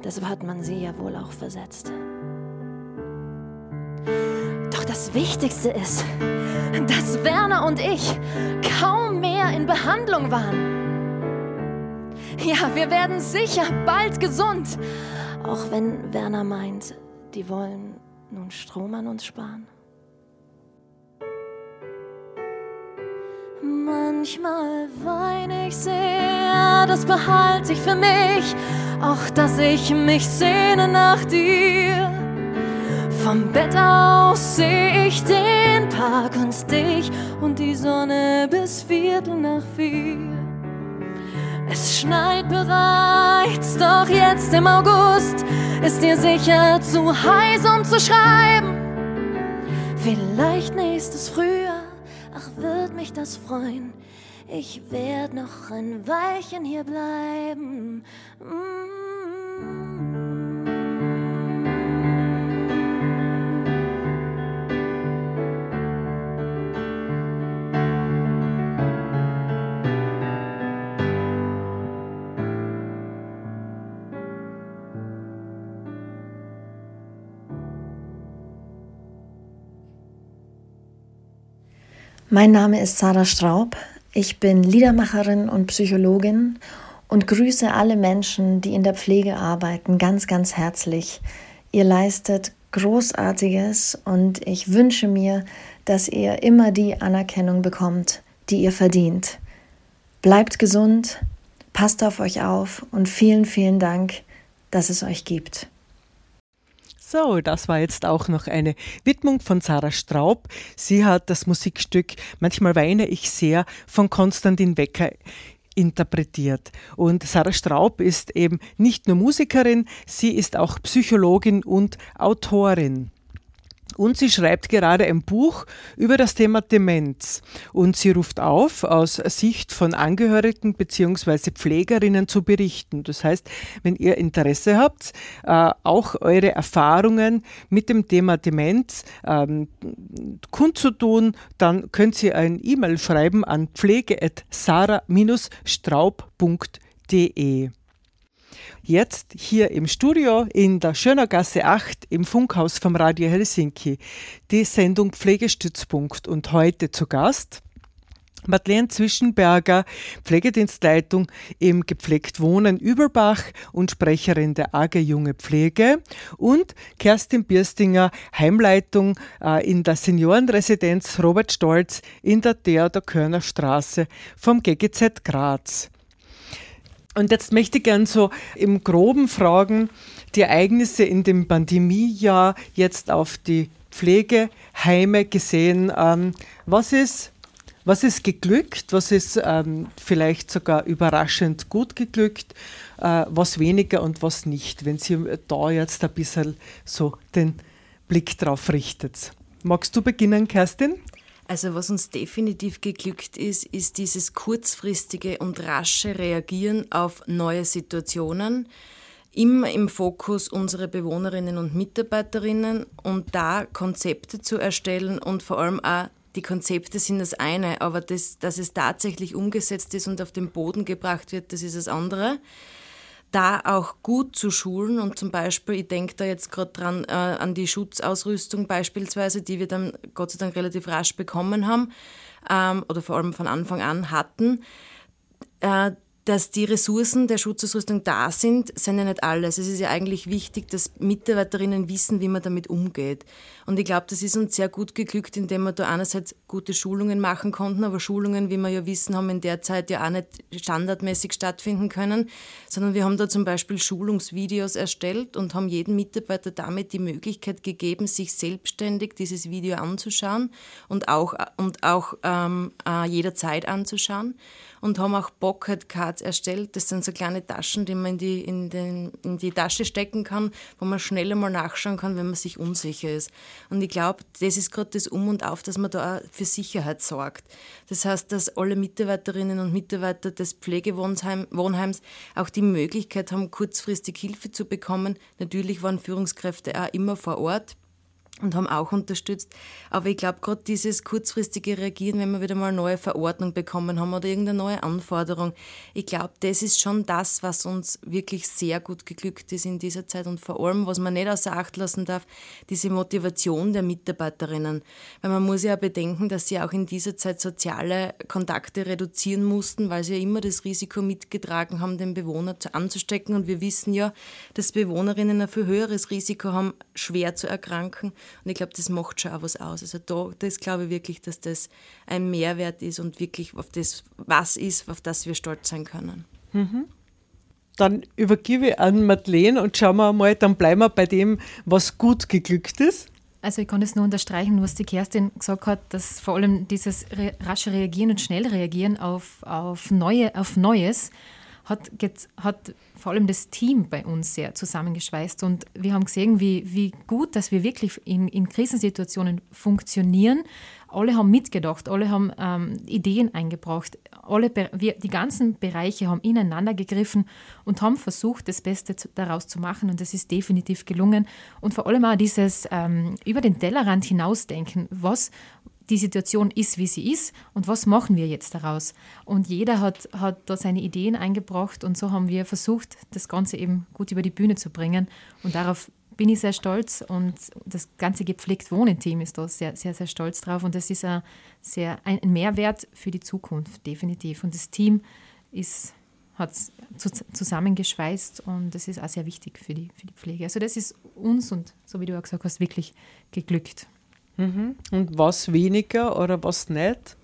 deshalb hat man sie ja wohl auch versetzt. Doch das Wichtigste ist, dass Werner und ich kaum mehr in Behandlung waren. Ja, wir werden sicher bald gesund. Auch wenn Werner meint, die wollen nun Strom an uns sparen. Manchmal weine ich sehr, das behalte ich für mich, auch dass ich mich sehne nach dir. Vom Bett aus sehe ich den Park und dich und die Sonne bis Viertel nach vier. Es schneit bereits, doch jetzt im August ist dir sicher zu heiß, um zu schreiben. Vielleicht nächstes Frühjahr, ach wird mich das freuen. Ich werd noch ein Weilchen hier bleiben. Mm. Mein Name ist Sarah Straub. Ich bin Liedermacherin und Psychologin und grüße alle Menschen, die in der Pflege arbeiten, ganz, ganz herzlich. Ihr leistet Großartiges und ich wünsche mir, dass ihr immer die Anerkennung bekommt, die ihr verdient. Bleibt gesund, passt auf euch auf und vielen, vielen Dank, dass es euch gibt. So, das war jetzt auch noch eine Widmung von Sarah Straub. Sie hat das Musikstück Manchmal weine ich sehr von Konstantin Wecker interpretiert. Und Sarah Straub ist eben nicht nur Musikerin, sie ist auch Psychologin und Autorin. Und sie schreibt gerade ein Buch über das Thema Demenz. Und sie ruft auf, aus Sicht von Angehörigen bzw. Pflegerinnen zu berichten. Das heißt, wenn ihr Interesse habt, äh, auch eure Erfahrungen mit dem Thema Demenz ähm, kundzutun, dann könnt ihr ein E-Mail schreiben an pflege.sara-straub.de. Jetzt hier im Studio in der Schönergasse 8 im Funkhaus vom Radio Helsinki die Sendung Pflegestützpunkt und heute zu Gast Madeleine Zwischenberger, Pflegedienstleitung im Gepflegt Wohnen Überbach und Sprecherin der AG Junge Pflege und Kerstin Birstinger, Heimleitung äh, in der Seniorenresidenz Robert Stolz in der Theodor Körner Straße vom GGZ Graz. Und jetzt möchte ich gern so im Groben fragen, die Ereignisse in dem Pandemiejahr jetzt auf die Pflegeheime gesehen. Ähm, was ist Was ist geglückt? Was ist ähm, vielleicht sogar überraschend gut geglückt? Äh, was weniger und was nicht? Wenn Sie da jetzt ein bisschen so den Blick drauf richtet. Magst du beginnen, Kerstin? Also was uns definitiv geglückt ist, ist dieses kurzfristige und rasche Reagieren auf neue Situationen. Immer im Fokus unsere Bewohnerinnen und Mitarbeiterinnen und da Konzepte zu erstellen und vor allem auch die Konzepte sind das eine, aber das, dass es tatsächlich umgesetzt ist und auf den Boden gebracht wird, das ist das andere da auch gut zu schulen und zum Beispiel, ich denke da jetzt gerade dran äh, an die Schutzausrüstung beispielsweise, die wir dann Gott sei Dank relativ rasch bekommen haben ähm, oder vor allem von Anfang an hatten. Äh, dass die Ressourcen der Schutzausrüstung da sind, sind ja nicht alles. Es ist ja eigentlich wichtig, dass Mitarbeiterinnen wissen, wie man damit umgeht. Und ich glaube, das ist uns sehr gut geglückt, indem wir da einerseits gute Schulungen machen konnten, aber Schulungen, wie wir ja wissen, haben in der Zeit ja auch nicht standardmäßig stattfinden können, sondern wir haben da zum Beispiel Schulungsvideos erstellt und haben jedem Mitarbeiter damit die Möglichkeit gegeben, sich selbstständig dieses Video anzuschauen und auch, und auch ähm, äh, jederzeit anzuschauen und haben auch Pocket-Cards erstellt. Das sind so kleine Taschen, die man in die, in, den, in die Tasche stecken kann, wo man schnell einmal nachschauen kann, wenn man sich unsicher ist. Und ich glaube, das ist gerade das Um und Auf, dass man da für Sicherheit sorgt. Das heißt, dass alle Mitarbeiterinnen und Mitarbeiter des Pflegewohnheims auch die Möglichkeit haben, kurzfristig Hilfe zu bekommen. Natürlich waren Führungskräfte auch immer vor Ort und haben auch unterstützt. Aber ich glaube, gerade dieses kurzfristige Reagieren, wenn wir wieder mal eine neue Verordnung bekommen haben oder irgendeine neue Anforderung, ich glaube, das ist schon das, was uns wirklich sehr gut geglückt ist in dieser Zeit und vor allem, was man nicht außer Acht lassen darf, diese Motivation der Mitarbeiterinnen. Weil man muss ja bedenken, dass sie auch in dieser Zeit soziale Kontakte reduzieren mussten, weil sie ja immer das Risiko mitgetragen haben, den Bewohner anzustecken. Und wir wissen ja, dass Bewohnerinnen ein viel höheres Risiko haben, schwer zu erkranken und ich glaube, das macht schon auch was aus. Also da, das glaube ich wirklich, dass das ein Mehrwert ist und wirklich auf das was ist, auf das wir stolz sein können. Mhm. Dann übergebe ich an Madeleine und schauen wir mal, dann bleiben wir bei dem, was gut geglückt ist. Also ich kann es nur unterstreichen, was die Kerstin gesagt hat, dass vor allem dieses rasche Reagieren und schnell reagieren auf, auf, neue, auf Neues hat, hat vor allem das Team bei uns sehr zusammengeschweißt. Und wir haben gesehen, wie, wie gut, dass wir wirklich in, in Krisensituationen funktionieren. Alle haben mitgedacht, alle haben ähm, Ideen eingebracht. Alle, wir, die ganzen Bereiche haben ineinander gegriffen und haben versucht, das Beste daraus zu machen. Und das ist definitiv gelungen. Und vor allem auch dieses ähm, über den Tellerrand hinausdenken. Was, die Situation ist, wie sie ist und was machen wir jetzt daraus? Und jeder hat, hat da seine Ideen eingebracht und so haben wir versucht, das Ganze eben gut über die Bühne zu bringen. Und darauf bin ich sehr stolz und das ganze gepflegt Wohnen-Team ist da sehr, sehr, sehr stolz drauf und das ist ein, sehr, ein Mehrwert für die Zukunft, definitiv. Und das Team ist, hat es zusammengeschweißt und das ist auch sehr wichtig für die, für die Pflege. Also das ist uns und so wie du auch gesagt hast, wirklich geglückt. Mhm. Und was weniger oder was nicht?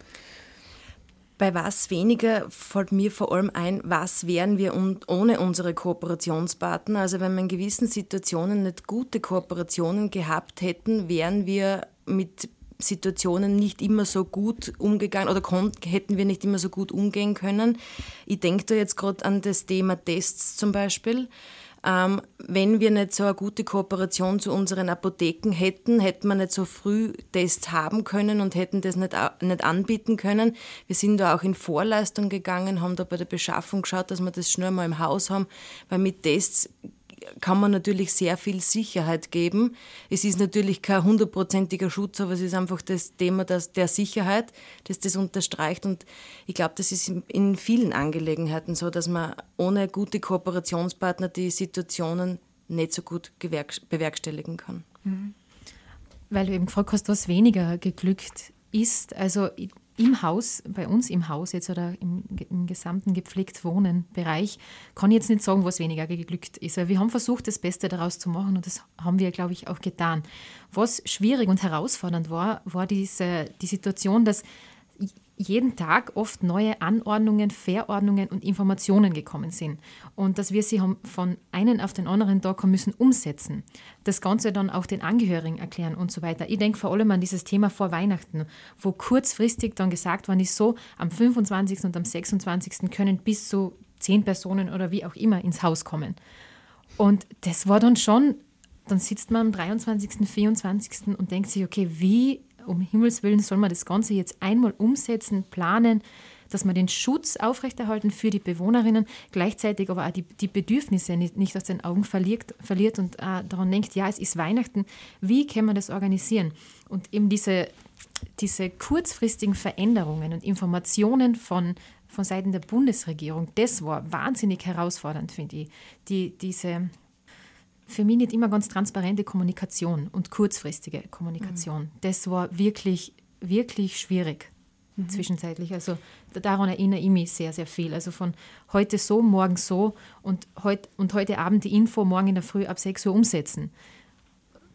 Bei was weniger fällt mir vor allem ein, was wären wir ohne unsere Kooperationspartner? Also wenn wir in gewissen Situationen nicht gute Kooperationen gehabt hätten, wären wir mit Situationen nicht immer so gut umgegangen oder hätten wir nicht immer so gut umgehen können. Ich denke da jetzt gerade an das Thema Tests zum Beispiel. Ähm, wenn wir nicht so eine gute Kooperation zu unseren Apotheken hätten, hätten wir nicht so früh Tests haben können und hätten das nicht, nicht anbieten können. Wir sind da auch in Vorleistung gegangen, haben da bei der Beschaffung geschaut, dass wir das schnell mal im Haus haben, weil mit Tests kann man natürlich sehr viel Sicherheit geben. Es ist natürlich kein hundertprozentiger Schutz, aber es ist einfach das Thema das, der Sicherheit, das das unterstreicht. Und ich glaube, das ist in vielen Angelegenheiten so, dass man ohne gute Kooperationspartner die Situationen nicht so gut bewerkstelligen kann. Mhm. Weil du eben gefragt hast, was weniger geglückt ist. Also im Haus, bei uns im Haus jetzt oder im, im gesamten gepflegt Wohnen-Bereich, kann ich jetzt nicht sagen, was weniger geglückt ist, weil wir haben versucht, das Beste daraus zu machen und das haben wir, glaube ich, auch getan. Was schwierig und herausfordernd war, war diese, die Situation, dass jeden Tag oft neue Anordnungen, Verordnungen und Informationen gekommen sind. Und dass wir sie von einem auf den anderen Tag haben müssen umsetzen. Das Ganze dann auch den Angehörigen erklären und so weiter. Ich denke vor allem an dieses Thema vor Weihnachten, wo kurzfristig dann gesagt worden ist, so am 25. und am 26. können bis zu zehn Personen oder wie auch immer ins Haus kommen. Und das war dann schon, dann sitzt man am 23., 24. und denkt sich, okay, wie um Himmels Willen soll man das Ganze jetzt einmal umsetzen, planen, dass man den Schutz aufrechterhalten für die Bewohnerinnen, gleichzeitig aber auch die, die Bedürfnisse nicht, nicht aus den Augen verliert, verliert und äh, daran denkt, ja, es ist Weihnachten, wie kann man das organisieren? Und eben diese, diese kurzfristigen Veränderungen und Informationen von, von Seiten der Bundesregierung, das war wahnsinnig herausfordernd, finde ich. Die, diese für mich nicht immer ganz transparente Kommunikation und kurzfristige Kommunikation. Mhm. Das war wirklich, wirklich schwierig mhm. zwischenzeitlich. Also daran erinnere ich mich sehr, sehr viel. Also von heute so, morgen so und, heut, und heute Abend die Info, morgen in der Früh ab 6 Uhr umsetzen.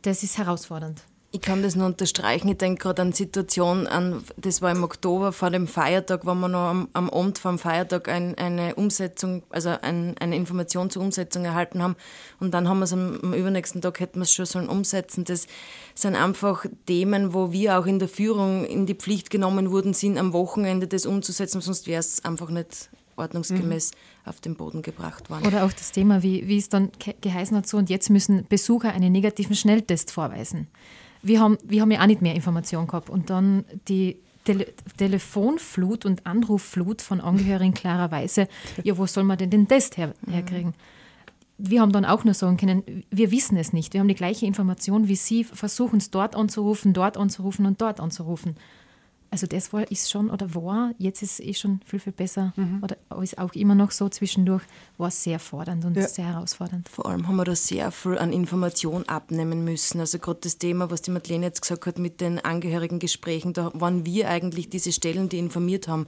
Das ist herausfordernd. Ich kann das nur unterstreichen. Ich denke gerade an Situationen, an, das war im Oktober vor dem Feiertag, wo wir noch am, am Abend vor dem Feiertag ein, eine Umsetzung, also ein, eine Information zur Umsetzung erhalten haben. Und dann haben wir es am, am übernächsten Tag, hätten wir es schon sollen umsetzen. Das sind einfach Themen, wo wir auch in der Führung in die Pflicht genommen wurden, sind am Wochenende das umzusetzen, sonst wäre es einfach nicht ordnungsgemäß mhm. auf den Boden gebracht worden. Oder auch das Thema, wie, wie es dann geheißen hat, so und jetzt müssen Besucher einen negativen Schnelltest vorweisen wir haben, wir haben ja auch nicht mehr Informationen gehabt. Und dann die Tele Telefonflut und Anrufflut von Angehörigen klarerweise, ja, wo soll man denn den Test her herkriegen? Wir haben dann auch nur sagen können, wir wissen es nicht. Wir haben die gleiche Information wie Sie, versuchen es dort anzurufen, dort anzurufen und dort anzurufen. Also das war, ist schon oder war, jetzt ist es eh schon viel, viel besser mhm. oder ist auch immer noch so zwischendurch, war sehr fordernd und ja. sehr herausfordernd. Vor allem haben wir da sehr viel an Information abnehmen müssen. Also gerade das Thema, was die Madeleine jetzt gesagt hat mit den Angehörigengesprächen, da waren wir eigentlich diese Stellen, die informiert haben.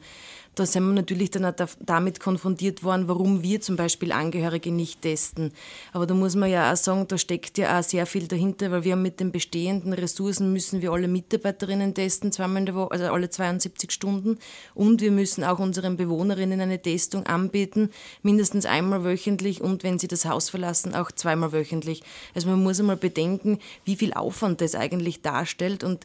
Da sind wir natürlich dann auch damit konfrontiert worden, warum wir zum Beispiel Angehörige nicht testen. Aber da muss man ja auch sagen, da steckt ja auch sehr viel dahinter, weil wir mit den bestehenden Ressourcen müssen wir alle Mitarbeiterinnen testen, zweimal in der Woche, also alle 72 Stunden. Und wir müssen auch unseren Bewohnerinnen eine Testung anbieten, mindestens einmal wöchentlich und wenn sie das Haus verlassen, auch zweimal wöchentlich. Also man muss einmal bedenken, wie viel Aufwand das eigentlich darstellt. Und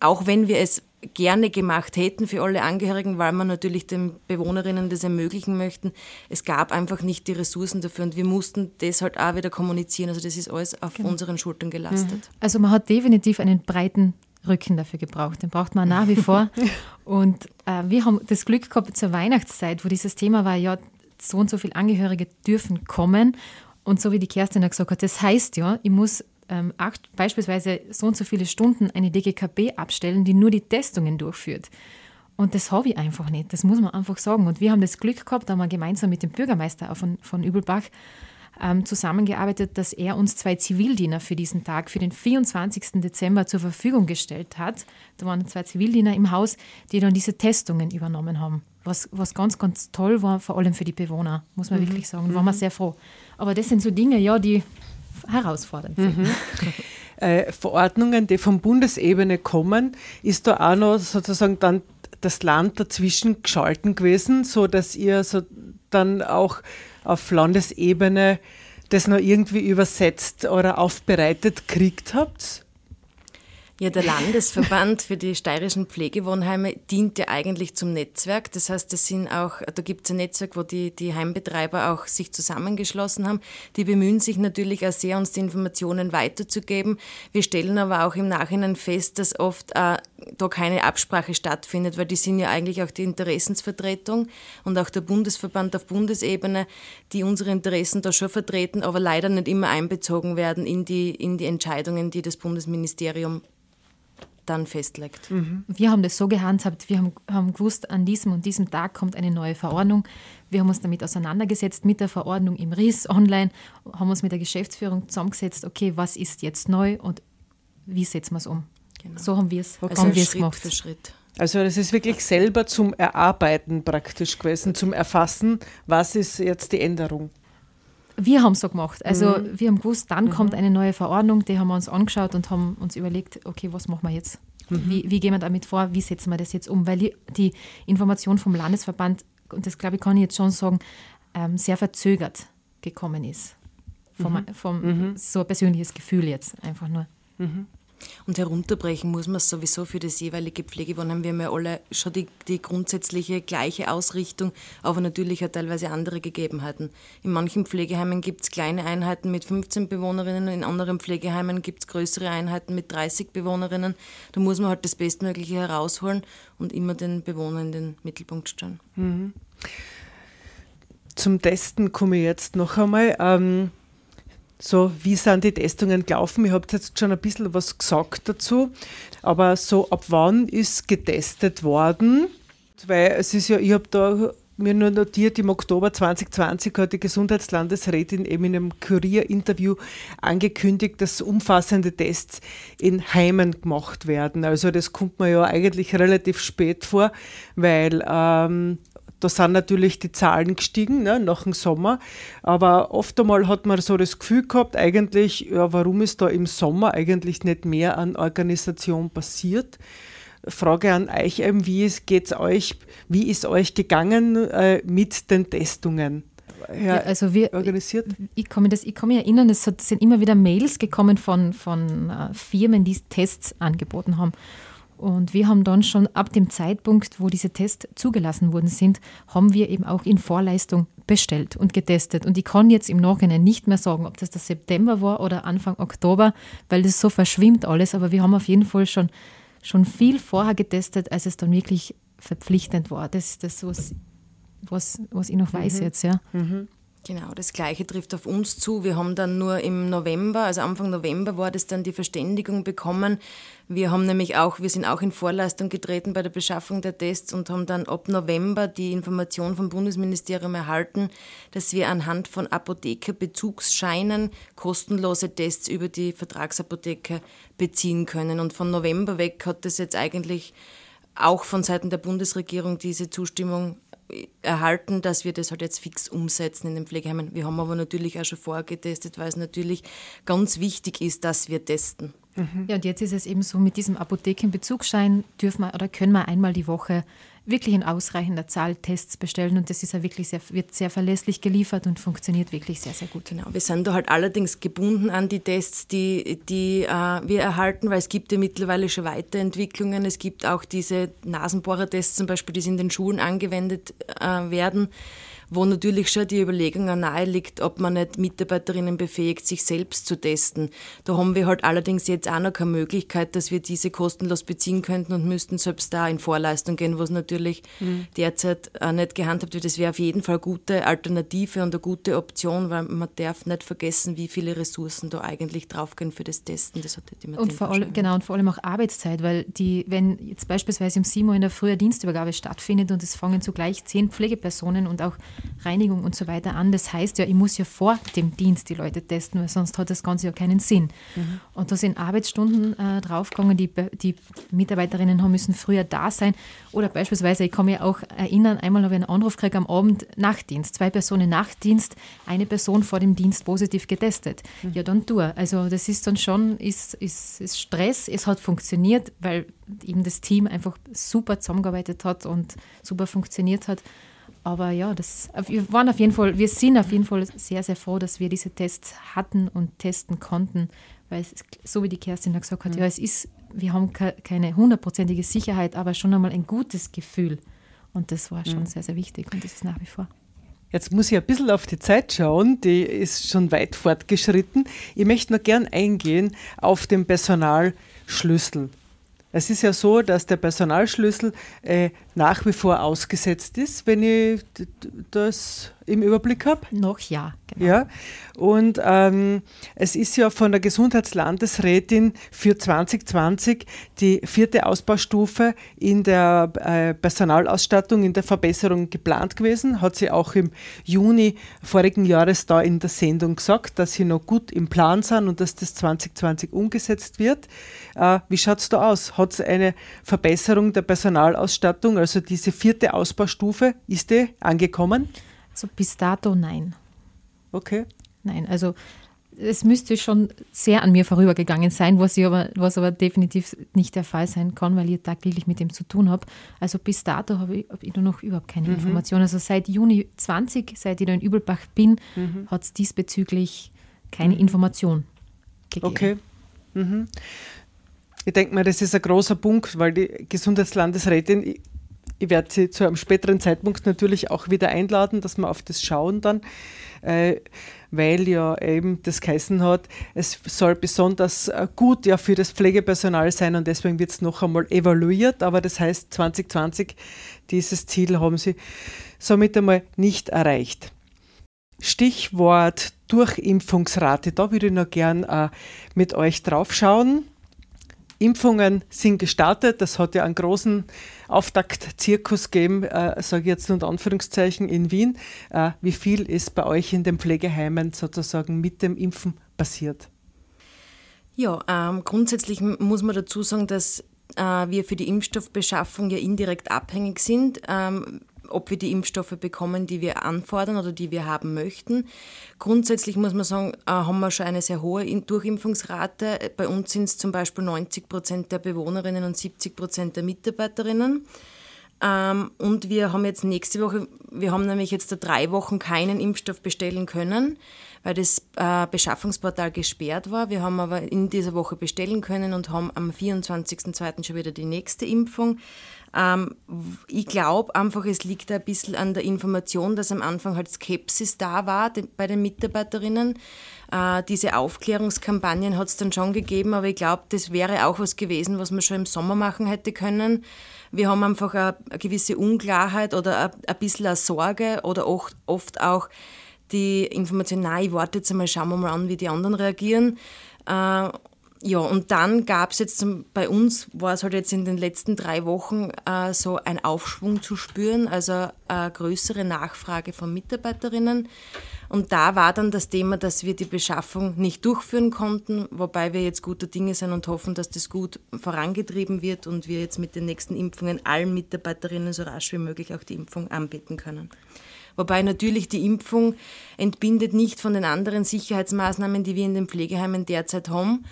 auch wenn wir es gerne gemacht hätten für alle Angehörigen, weil wir natürlich den Bewohnerinnen das ermöglichen möchten. Es gab einfach nicht die Ressourcen dafür und wir mussten das halt auch wieder kommunizieren. Also das ist alles auf genau. unseren Schultern gelastet. Mhm. Also man hat definitiv einen breiten Rücken dafür gebraucht. Den braucht man nach wie vor. und äh, wir haben das Glück gehabt zur Weihnachtszeit, wo dieses Thema war, ja, so und so viele Angehörige dürfen kommen. Und so wie die Kerstin gesagt hat, das heißt ja, ich muss ähm, acht, beispielsweise so und so viele Stunden eine DGKB abstellen, die nur die Testungen durchführt. Und das habe ich einfach nicht, das muss man einfach sagen. Und wir haben das Glück gehabt, da haben wir gemeinsam mit dem Bürgermeister von, von Übelbach ähm, zusammengearbeitet, dass er uns zwei Zivildiener für diesen Tag, für den 24. Dezember zur Verfügung gestellt hat. Da waren zwei Zivildiener im Haus, die dann diese Testungen übernommen haben. Was, was ganz, ganz toll war, vor allem für die Bewohner, muss man mhm. wirklich sagen. Da waren wir mhm. sehr froh. Aber das sind so Dinge, ja, die herausfordernd sind. Mhm. Äh, Verordnungen, die von Bundesebene kommen, ist da auch noch sozusagen dann das Land dazwischen geschalten gewesen, so dass ihr so dann auch auf Landesebene das noch irgendwie übersetzt oder aufbereitet kriegt habt? Ja, der Landesverband für die steirischen Pflegewohnheime dient ja eigentlich zum Netzwerk. Das heißt, das sind auch, da gibt es ein Netzwerk, wo die, die Heimbetreiber auch sich zusammengeschlossen haben. Die bemühen sich natürlich auch sehr, uns die Informationen weiterzugeben. Wir stellen aber auch im Nachhinein fest, dass oft äh, da keine Absprache stattfindet, weil die sind ja eigentlich auch die Interessensvertretung und auch der Bundesverband auf Bundesebene, die unsere Interessen da schon vertreten, aber leider nicht immer einbezogen werden in die, in die Entscheidungen, die das Bundesministerium dann festlegt. Mhm. Wir haben das so gehandhabt, wir haben, haben gewusst, an diesem und diesem Tag kommt eine neue Verordnung. Wir haben uns damit auseinandergesetzt mit der Verordnung im RIS online, haben uns mit der Geschäftsführung zusammengesetzt, okay, was ist jetzt neu und wie setzen wir es um. Genau. So haben wir es also haben Schritt gemacht. für Schritt. Also das ist wirklich selber zum Erarbeiten praktisch gewesen, zum Erfassen, was ist jetzt die Änderung. Wir haben es so gemacht. Also mhm. wir haben gewusst, dann mhm. kommt eine neue Verordnung, die haben wir uns angeschaut und haben uns überlegt, okay, was machen wir jetzt? Wie, wie gehen wir damit vor? Wie setzen wir das jetzt um? Weil die, die Information vom Landesverband, und das glaube ich, kann ich jetzt schon sagen, ähm, sehr verzögert gekommen ist. Vom, vom so ein persönliches Gefühl jetzt einfach nur. Und herunterbrechen muss man es sowieso für das jeweilige Pflegewohnen. Wir haben ja alle schon die, die grundsätzliche gleiche Ausrichtung, aber natürlich auch teilweise andere Gegebenheiten. In manchen Pflegeheimen gibt es kleine Einheiten mit 15 Bewohnerinnen, in anderen Pflegeheimen gibt es größere Einheiten mit 30 Bewohnerinnen. Da muss man halt das Bestmögliche herausholen und immer den Bewohner in den Mittelpunkt stellen. Zum Testen komme ich jetzt noch einmal. Ähm, so, wie sind die Testungen gelaufen? Ihr habt jetzt schon ein bisschen was gesagt dazu, aber so ab wann ist getestet worden? Weil es ist ja, ich habe da mir nur notiert, im Oktober 2020 hat die Gesundheitslandesrätin eben in einem Kurier-Interview angekündigt, dass umfassende Tests in Heimen gemacht werden. Also das kommt mir ja eigentlich relativ spät vor, weil ähm, da sind natürlich die Zahlen gestiegen ne, nach dem Sommer, aber oft einmal hat man so das Gefühl gehabt, eigentlich, ja, warum ist da im Sommer eigentlich nicht mehr an Organisation passiert? Frage an euch eben, wie geht es euch, wie ist euch gegangen äh, mit den Testungen? Ja, also wir, organisiert? Ich kann mich, das, ich kann mich erinnern, es hat, sind immer wieder Mails gekommen von, von äh, Firmen, die Tests angeboten haben. Und wir haben dann schon ab dem Zeitpunkt, wo diese Tests zugelassen worden sind, haben wir eben auch in Vorleistung bestellt und getestet. Und ich kann jetzt im Nachhinein nicht mehr sagen, ob das der September war oder Anfang Oktober, weil das so verschwimmt alles. Aber wir haben auf jeden Fall schon, schon viel vorher getestet, als es dann wirklich verpflichtend war. Das ist das, was, was, was ich noch weiß jetzt, ja. Genau, das Gleiche trifft auf uns zu. Wir haben dann nur im November, also Anfang November war das dann die Verständigung bekommen. Wir haben nämlich auch, wir sind auch in Vorleistung getreten bei der Beschaffung der Tests und haben dann ab November die Information vom Bundesministerium erhalten, dass wir anhand von Apothekerbezugsscheinen kostenlose Tests über die Vertragsapotheke beziehen können. Und von November weg hat das jetzt eigentlich auch von Seiten der Bundesregierung diese Zustimmung erhalten, dass wir das halt jetzt fix umsetzen in den Pflegeheimen. Wir haben aber natürlich auch schon vorher getestet, weil es natürlich ganz wichtig ist, dass wir testen. Ja, und jetzt ist es eben so, mit diesem Apothekenbezugsschein dürfen wir oder können wir einmal die Woche wirklich in ausreichender Zahl Tests bestellen und das ist ja wirklich sehr, wird sehr verlässlich geliefert und funktioniert wirklich sehr, sehr gut. Genau, wir sind da halt allerdings gebunden an die Tests, die, die äh, wir erhalten, weil es gibt ja mittlerweile schon Weiterentwicklungen. Es gibt auch diese Nasenbohrertests zum Beispiel, die in den Schulen angewendet äh, werden wo natürlich schon die Überlegung nahe liegt, ob man nicht Mitarbeiterinnen befähigt, sich selbst zu testen. Da haben wir halt allerdings jetzt auch noch keine Möglichkeit, dass wir diese kostenlos beziehen könnten und müssten selbst da in Vorleistung gehen, was natürlich derzeit auch nicht gehandhabt wird. Das wäre auf jeden Fall eine gute Alternative und eine gute Option, weil man darf nicht vergessen, wie viele Ressourcen da eigentlich draufgehen für das Testen. Das hat die Martin Und vor, allem, genau, und vor allem auch Arbeitszeit, weil die, wenn jetzt beispielsweise um 7 Uhr in der Früh eine Dienstübergabe stattfindet und es fangen zugleich zehn Pflegepersonen und auch Reinigung und so weiter an, das heißt ja, ich muss ja vor dem Dienst die Leute testen, weil sonst hat das Ganze ja keinen Sinn. Und da sind Arbeitsstunden äh, draufgegangen, die, die Mitarbeiterinnen haben müssen früher da sein. Oder beispielsweise, ich kann mich auch erinnern, einmal habe ich einen Anruf gekriegt am Abend Nachtdienst, zwei Personen Nachtdienst, eine Person vor dem Dienst positiv getestet. Ja, dann tu. Also das ist dann schon, ist, ist, ist Stress, es hat funktioniert, weil eben das Team einfach super zusammengearbeitet hat und super funktioniert hat. Aber ja, das, wir waren auf jeden Fall, wir sind auf jeden Fall sehr, sehr froh, dass wir diese Tests hatten und testen konnten, weil es, so wie die Kerstin gesagt hat, ja, es ist, wir haben ke- keine hundertprozentige Sicherheit, aber schon einmal ein gutes Gefühl. Und das war schon sehr, sehr wichtig und das ist nach wie vor. Jetzt muss ich ein bisschen auf die Zeit schauen, die ist schon weit fortgeschritten. Ich möchte noch gern eingehen auf den Personalschlüssel. Es ist ja so, dass der Personalschlüssel äh, nach wie vor ausgesetzt ist, wenn ich das im Überblick habe. Noch ja, genau. Ja, und ähm, es ist ja von der Gesundheitslandesrätin für 2020 die vierte Ausbaustufe in der äh, Personalausstattung, in der Verbesserung geplant gewesen. Hat sie auch im Juni vorigen Jahres da in der Sendung gesagt, dass sie noch gut im Plan sind und dass das 2020 umgesetzt wird. Äh, wie schaut es da aus? Hat es eine Verbesserung der Personalausstattung, also diese vierte Ausbaustufe, ist die angekommen? So bis dato nein. Okay. Nein, also es müsste schon sehr an mir vorübergegangen sein, was, aber, was aber definitiv nicht der Fall sein kann, weil ich tagtäglich mit dem zu tun habe. Also bis dato habe ich, hab ich da noch überhaupt keine Mhm. Informationen. Also seit Juni 20, seit ich da in Übelbach bin, Mhm. hat es diesbezüglich keine Information gegeben. Okay. Mhm. Ich denke mal, das ist ein großer Punkt, weil die Gesundheitslandesrätin, ich, werde sie zu einem späteren Zeitpunkt natürlich auch wieder einladen, dass wir auf das schauen dann, äh, weil ja eben das geheißen hat, es soll besonders äh, gut ja für das Pflegepersonal sein und deswegen wird es noch einmal evaluiert, aber das heißt 2020, dieses Ziel haben sie somit einmal nicht erreicht. Stichwort Durchimpfungsrate, da würde ich noch gern äh, mit euch drauf schauen. Impfungen sind gestartet, das hat ja einen großen Auftaktzirkus gegeben, äh, sage ich jetzt unter Anführungszeichen, in Wien. Äh, wie viel ist bei euch in den Pflegeheimen sozusagen mit dem Impfen passiert? Ja, ähm, grundsätzlich muss man dazu sagen, dass äh, wir für die Impfstoffbeschaffung ja indirekt abhängig sind, ähm, ob wir die Impfstoffe bekommen, die wir anfordern oder die wir haben möchten. Grundsätzlich muss man sagen, äh, haben wir schon eine sehr hohe Durchimpfungsrate. Bei uns sind es zum Beispiel 90 Prozent der Bewohnerinnen und 70 Prozent der Mitarbeiterinnen. Ähm, und wir haben jetzt nächste Woche, wir haben nämlich jetzt da drei Wochen keinen Impfstoff bestellen können, weil das äh, Beschaffungsportal gesperrt war. Wir haben aber in dieser Woche bestellen können und haben am 24.02. schon wieder die nächste Impfung. Ähm, ich glaube einfach, es liegt ein bisschen an der Information, dass am Anfang halt Skepsis da war bei den Mitarbeiterinnen. Äh, diese Aufklärungskampagnen hat es dann schon gegeben, aber ich glaube, das wäre auch was gewesen, was man schon im Sommer machen hätte können. Wir haben einfach eine, gewisse Unklarheit oder ein, bisschen eine Sorge oder oft, oft auch die Information, nein, ich warte jetzt einmal, schauen wir mal an, wie die anderen reagieren. Äh, ja, und dann gab es jetzt bei uns, war es halt jetzt in den letzten drei Wochen äh, so ein Aufschwung zu spüren, also eine größere Nachfrage von Mitarbeiterinnen. Und da war dann das Thema, dass wir die Beschaffung nicht durchführen konnten, wobei wir jetzt guter Dinge sind und hoffen, dass das gut vorangetrieben wird und wir jetzt mit den nächsten Impfungen allen Mitarbeiterinnen so rasch wie möglich auch die Impfung anbieten können. Wobei natürlich die Impfung entbindet nicht von den anderen Sicherheitsmaßnahmen, die wir in den Pflegeheimen derzeit haben.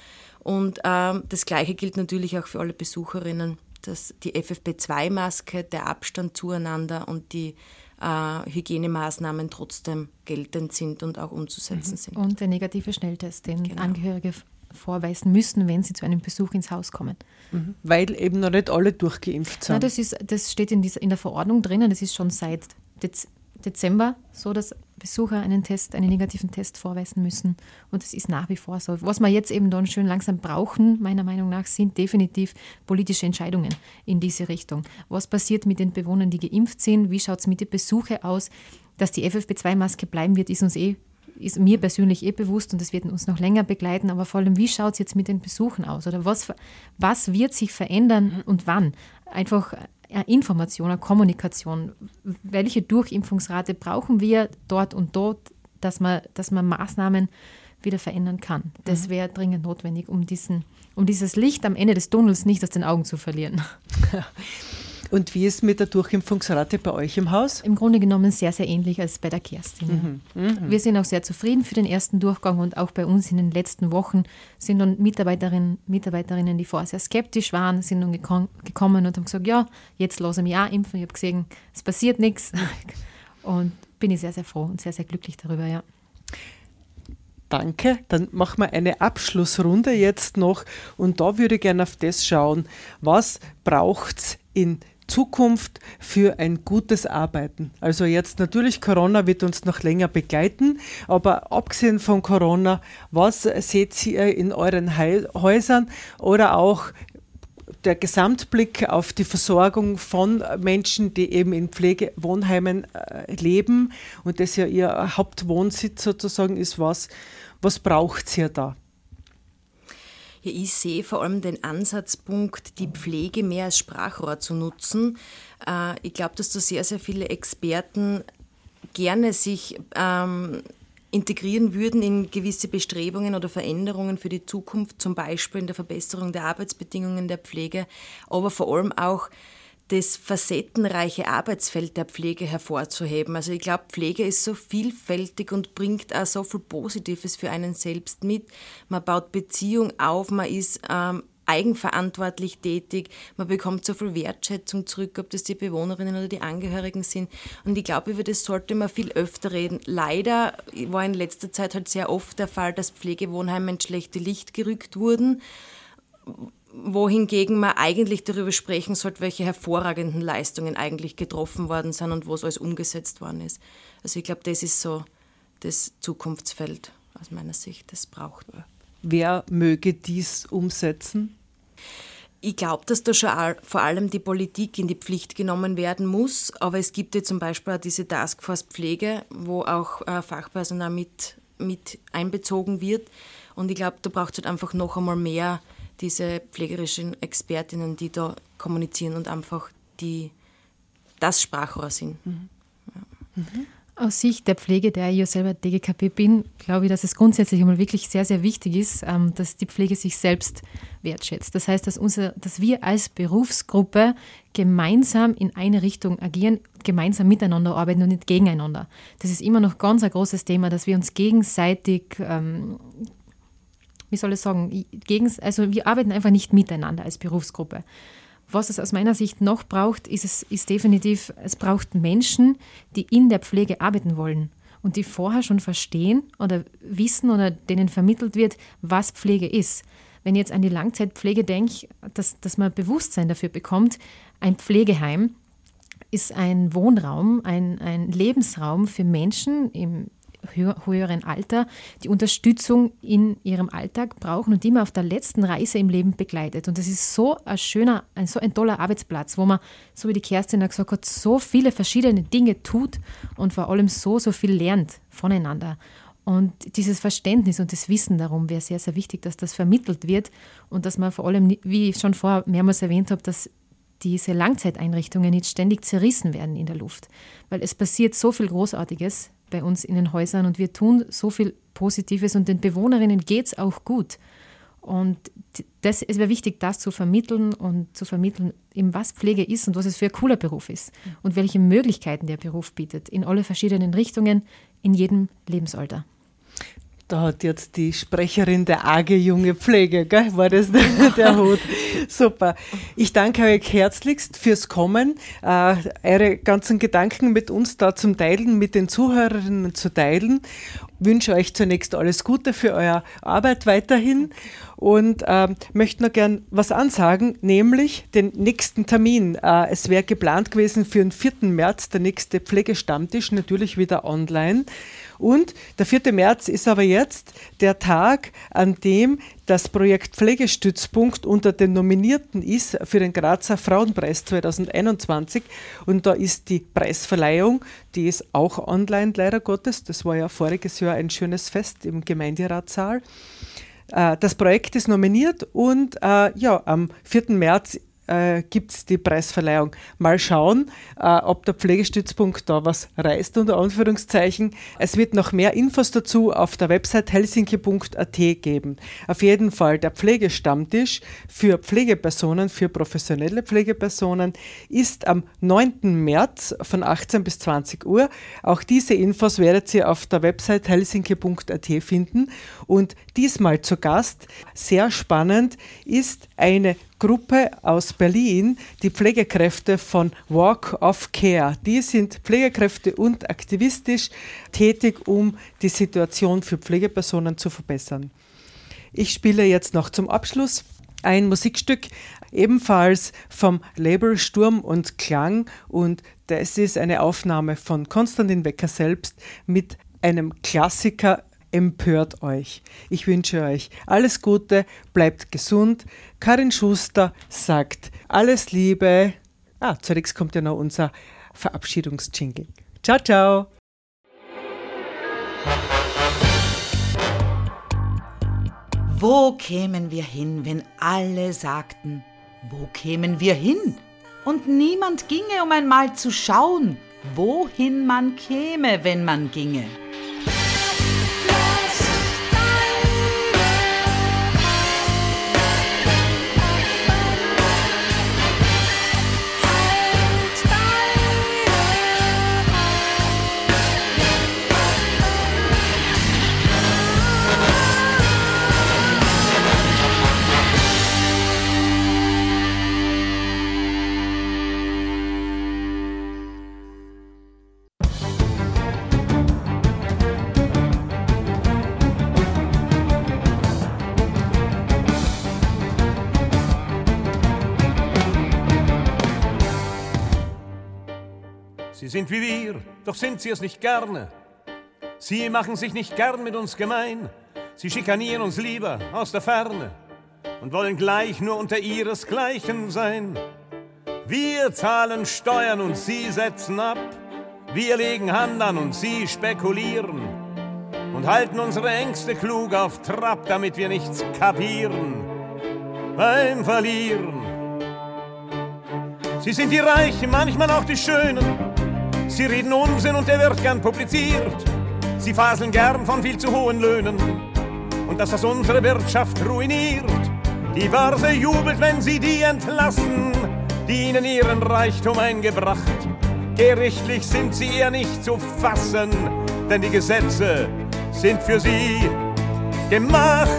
Und ähm, das Gleiche gilt natürlich auch für alle Besucherinnen. Dass die FFP2-Maske, der Abstand zueinander und die äh, Hygienemaßnahmen trotzdem geltend sind und auch umzusetzen sind. Und der negative Schnelltest, den Genau. Angehörige vorweisen müssen, wenn sie zu einem Besuch ins Haus kommen. Weil eben noch nicht alle durchgeimpft sind. Na, das, ist, das steht in, dieser, in der Verordnung drinnen. Das ist schon seit Dez Dezember so, dass Besucher einen Test, einen negativen Test vorweisen müssen. Und das ist nach wie vor so. Was wir jetzt eben dann schön langsam brauchen, meiner Meinung nach, sind definitiv politische Entscheidungen in diese Richtung. Was passiert mit den Bewohnern, die geimpft sind? Wie schaut es mit den Besuchen aus? Dass die FFP2-Maske bleiben wird, ist uns eh ist mir persönlich eh bewusst und das wird uns noch länger begleiten, aber vor allem, wie schaut es jetzt mit den Besuchen aus oder was, was wird sich verändern und wann? Einfach Information, eine Kommunikation. Welche Durchimpfungsrate brauchen wir dort und dort, dass man, dass man Maßnahmen wieder verändern kann? Das wäre dringend notwendig, um, diesen, um dieses Licht am Ende des Tunnels nicht aus den Augen zu verlieren. Und wie ist mit der Durchimpfungsrate bei euch im Haus? Im Grunde genommen sehr, sehr ähnlich als bei der Kerstin. ja. Wir sind auch sehr zufrieden für den ersten Durchgang und auch bei uns in den letzten Wochen sind dann Mitarbeiterinnen, Mitarbeiterinnen die vorher sehr skeptisch waren, sind dann gekon- gekommen und haben gesagt, ja, jetzt lasse ich mich auch impfen. Ich habe gesehen, es passiert nichts. Und bin ich sehr, sehr froh und sehr, sehr glücklich darüber, ja. Danke. Dann machen wir eine Abschlussrunde jetzt noch. Und da würde ich gerne auf das schauen. Was braucht es in Zukunft für ein gutes Arbeiten? Also jetzt natürlich, Corona wird uns noch länger begleiten, aber abgesehen von Corona, was seht ihr in euren Hei- Häusern oder auch der Gesamtblick auf die Versorgung von Menschen, die eben in Pflegewohnheimen äh, leben und das ja ihr Hauptwohnsitz sozusagen ist, was, was braucht hier da? Ja, ich sehe vor allem den Ansatzpunkt, die Pflege mehr als Sprachrohr zu nutzen. Äh, ich glaube, dass da sehr, sehr viele Experten gerne sich ähm, integrieren würden in gewisse Bestrebungen oder Veränderungen für die Zukunft, zum Beispiel in der Verbesserung der Arbeitsbedingungen der Pflege, aber vor allem auch das facettenreiche Arbeitsfeld der Pflege hervorzuheben. Also ich glaube, Pflege ist so vielfältig und bringt auch so viel Positives für einen selbst mit. Man baut Beziehung auf, man ist ähm, eigenverantwortlich tätig, man bekommt so viel Wertschätzung zurück, ob das die Bewohnerinnen oder die Angehörigen sind. Und ich glaube, über das sollte man viel öfter reden. Leider war in letzter Zeit halt sehr oft der Fall, dass Pflegewohnheime ins schlechte Licht gerückt wurden wohingegen man eigentlich darüber sprechen sollte, welche hervorragenden Leistungen eigentlich getroffen worden sind und wo es alles umgesetzt worden ist. Also ich glaube, das ist so das Zukunftsfeld aus meiner Sicht, das braucht man. Wer möge dies umsetzen? Ich glaube, dass da schon vor allem die Politik in die Pflicht genommen werden muss, aber es gibt ja zum Beispiel auch diese Taskforce Pflege, wo auch äh, Fachpersonal mit, mit einbezogen wird. Und ich glaube, da braucht es halt einfach noch einmal mehr diese pflegerischen Expertinnen, die da kommunizieren und einfach die, das Sprachrohr sind. Mhm. Ja. Mhm. Aus Sicht der Pflege, der ich ja selber DGKP bin, glaube ich, dass es grundsätzlich einmal wirklich sehr, sehr wichtig ist, ähm, dass die Pflege sich selbst wertschätzt. Das heißt, dass, unser, dass wir als Berufsgruppe gemeinsam in eine Richtung agieren, gemeinsam miteinander arbeiten und nicht gegeneinander. Das ist immer noch ganz ein großes Thema, dass wir uns gegenseitig ähm, wie soll ich sagen, also wir arbeiten einfach nicht miteinander als Berufsgruppe. Was es aus meiner Sicht noch braucht, ist es ist definitiv, es braucht Menschen, die in der Pflege arbeiten wollen und die vorher schon verstehen oder wissen oder denen vermittelt wird, was Pflege ist. Wenn ich jetzt an die Langzeitpflege denke, dass, dass man Bewusstsein dafür bekommt, ein Pflegeheim ist ein Wohnraum, ein, ein Lebensraum für Menschen im höheren Alter die Unterstützung in ihrem Alltag brauchen und die man auf der letzten Reise im Leben begleitet. Und das ist so ein schöner, ein, so ein toller Arbeitsplatz, wo man, so wie die Kerstin gesagt hat, so viele verschiedene Dinge tut und vor allem so, so viel lernt voneinander. Und dieses Verständnis und das Wissen darum wäre sehr, sehr wichtig, dass das vermittelt wird und dass man vor allem, wie ich schon vorher mehrmals erwähnt habe, dass diese Langzeiteinrichtungen nicht ständig zerrissen werden in der Luft. Weil es passiert so viel Großartiges bei uns in den Häusern und wir tun so viel Positives und den Bewohnerinnen geht es auch gut. Und das, es wäre wichtig, das zu vermitteln und zu vermitteln, eben was Pflege ist und was es für ein cooler Beruf ist und welche Möglichkeiten der Beruf bietet, in alle verschiedenen Richtungen, in jedem Lebensalter. Da hat jetzt die Sprecherin der AG Junge Pflege, gell? war das der, der Hut? Super. Ich danke euch herzlichst fürs Kommen, äh, eure ganzen Gedanken mit uns da zum Teilen, mit den Zuhörerinnen zu teilen. Wünsche euch zunächst alles Gute für eure Arbeit weiterhin und äh, möchte noch gern was ansagen, nämlich den nächsten Termin. Äh, es wäre geplant gewesen für den 4. März der nächste Pflegestammtisch, natürlich wieder online. Und der 4. März ist aber jetzt der Tag, an dem das Projekt Pflegestützpunkt unter den Nominierten ist für den Grazer Frauenpreis 2021. Und da ist die Preisverleihung, die ist auch online leider Gottes. Das war ja voriges Jahr ein schönes Fest im Gemeinderatssaal. Äh, das Projekt ist nominiert und äh, ja, am 4. März äh, gibt es die Preisverleihung. Mal schauen, äh, ob der Pflegestützpunkt da was reißt, unter Anführungszeichen. Es wird noch mehr Infos dazu auf der Website helsinki.at geben. Auf jeden Fall der Pflegestammtisch für Pflegepersonen, für professionelle Pflegepersonen ist am 9. März von 18 bis 20 Uhr. Auch diese Infos werdet ihr auf der Website helsinki.at finden. Und diesmal zu Gast, sehr spannend, ist eine Gruppe aus Berlin, die Pflegekräfte von Walk of Care. Die sind Pflegekräfte und aktivistisch tätig, um die Situation für Pflegepersonen zu verbessern. Ich spiele jetzt noch zum Abschluss ein Musikstück, ebenfalls vom Label Sturm und Klang und das ist eine Aufnahme von Konstantin Wecker selbst mit einem Klassiker empört euch. Ich wünsche euch alles Gute, bleibt gesund. Karin Schuster sagt alles Liebe. Ah, zunächst kommt ja noch unser Verabschiedungsjingle. Ciao, ciao. Wo kämen wir hin, wenn alle sagten, wo kämen wir hin? Und niemand ginge, um einmal zu schauen, wohin man käme, wenn man ginge. Sind wie wir, doch sind sie es nicht gerne. Sie machen sich nicht gern mit uns gemein. Sie schikanieren uns lieber aus der Ferne und wollen gleich nur unter ihresgleichen sein. Wir zahlen Steuern und sie setzen ab. Wir legen Hand an und sie spekulieren und halten unsere Ängste klug auf Trab, damit wir nichts kapieren beim Verlieren. Sie sind die Reichen, manchmal auch die Schönen. Sie reden Unsinn und der wird gern publiziert. Sie faseln gern von viel zu hohen Löhnen und dass das unsere Wirtschaft ruiniert. Die Börse jubelt, wenn sie die entlassen, die ihnen ihren Reichtum eingebracht. Gerichtlich sind sie eher nicht zu fassen, denn die Gesetze sind für sie gemacht.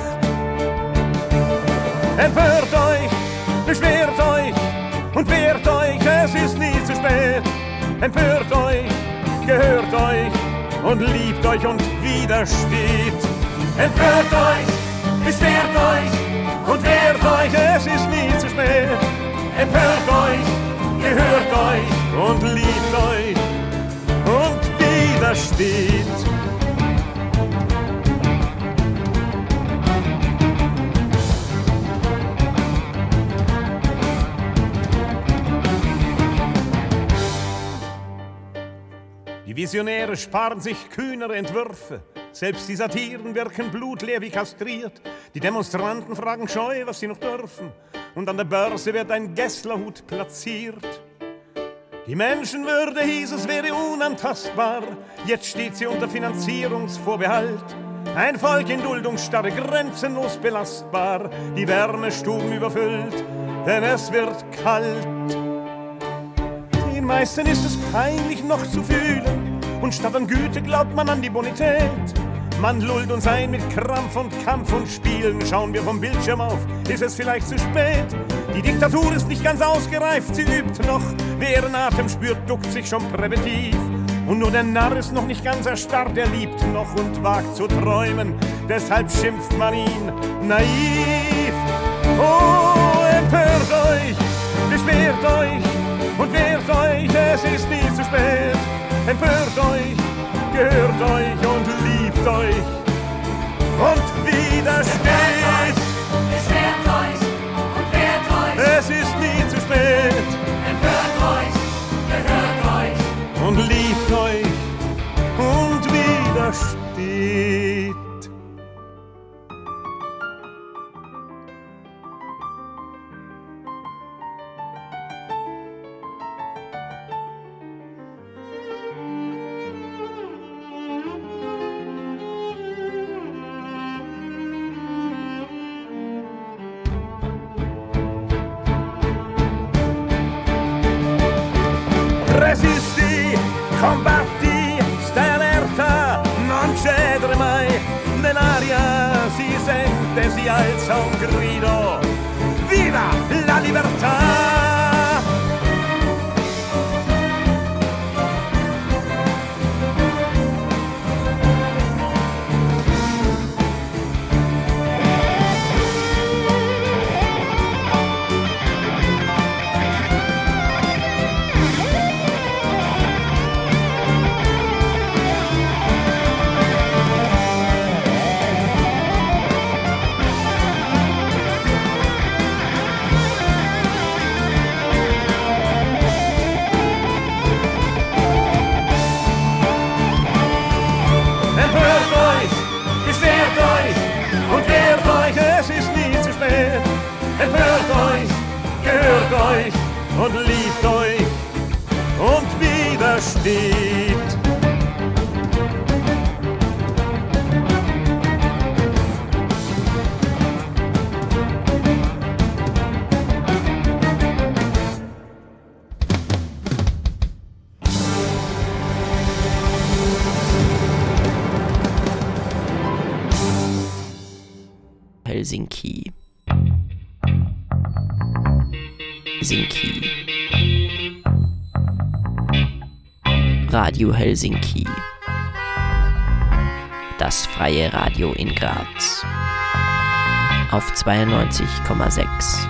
Empört euch, beschwert euch und wehrt euch, es ist nie zu spät. Empört euch, gehört euch und liebt euch und widersteht. Empört euch, beschwert euch und wehrt euch, es ist nie zu spät. Empört euch, gehört euch und liebt Visionäre sparen sich kühnere Entwürfe. Selbst die Satiren wirken blutleer wie kastriert. Die Demonstranten fragen scheu, was sie noch dürfen. Und an der Börse wird ein Gesslerhut platziert. Die Menschenwürde hieß es wäre unantastbar. Jetzt steht sie unter Finanzierungsvorbehalt. Ein Volk in Duldungsstarre, grenzenlos belastbar. Die Wärmestuben überfüllt, denn es wird kalt. Den meisten ist es peinlich noch zu fühlen. Und statt an Güte glaubt man an die Bonität. Man lullt uns ein mit Krampf und Kampf und Spielen. Schauen wir vom Bildschirm auf, ist es vielleicht zu spät. Die Diktatur ist nicht ganz ausgereift, sie übt noch. Wer einen Atem spürt, duckt sich schon präventiv. Und nur der Narr ist noch nicht ganz erstarrt, er liebt noch und wagt zu träumen. Deshalb schimpft man ihn naiv. Oh, empört euch, beschwert euch und wehrt euch, es ist nie zu spät. Empört euch, gehört euch und liebt euch und widersteht. Beschwert euch und wehrt euch. Es ist nie zu spät Empört euch, gehört euch. und liebt euch und widersteht. Si alza un grido. Viva la libertà! Und liebt Radio Helsinki. Das freie Radio in Graz. Auf 92,6.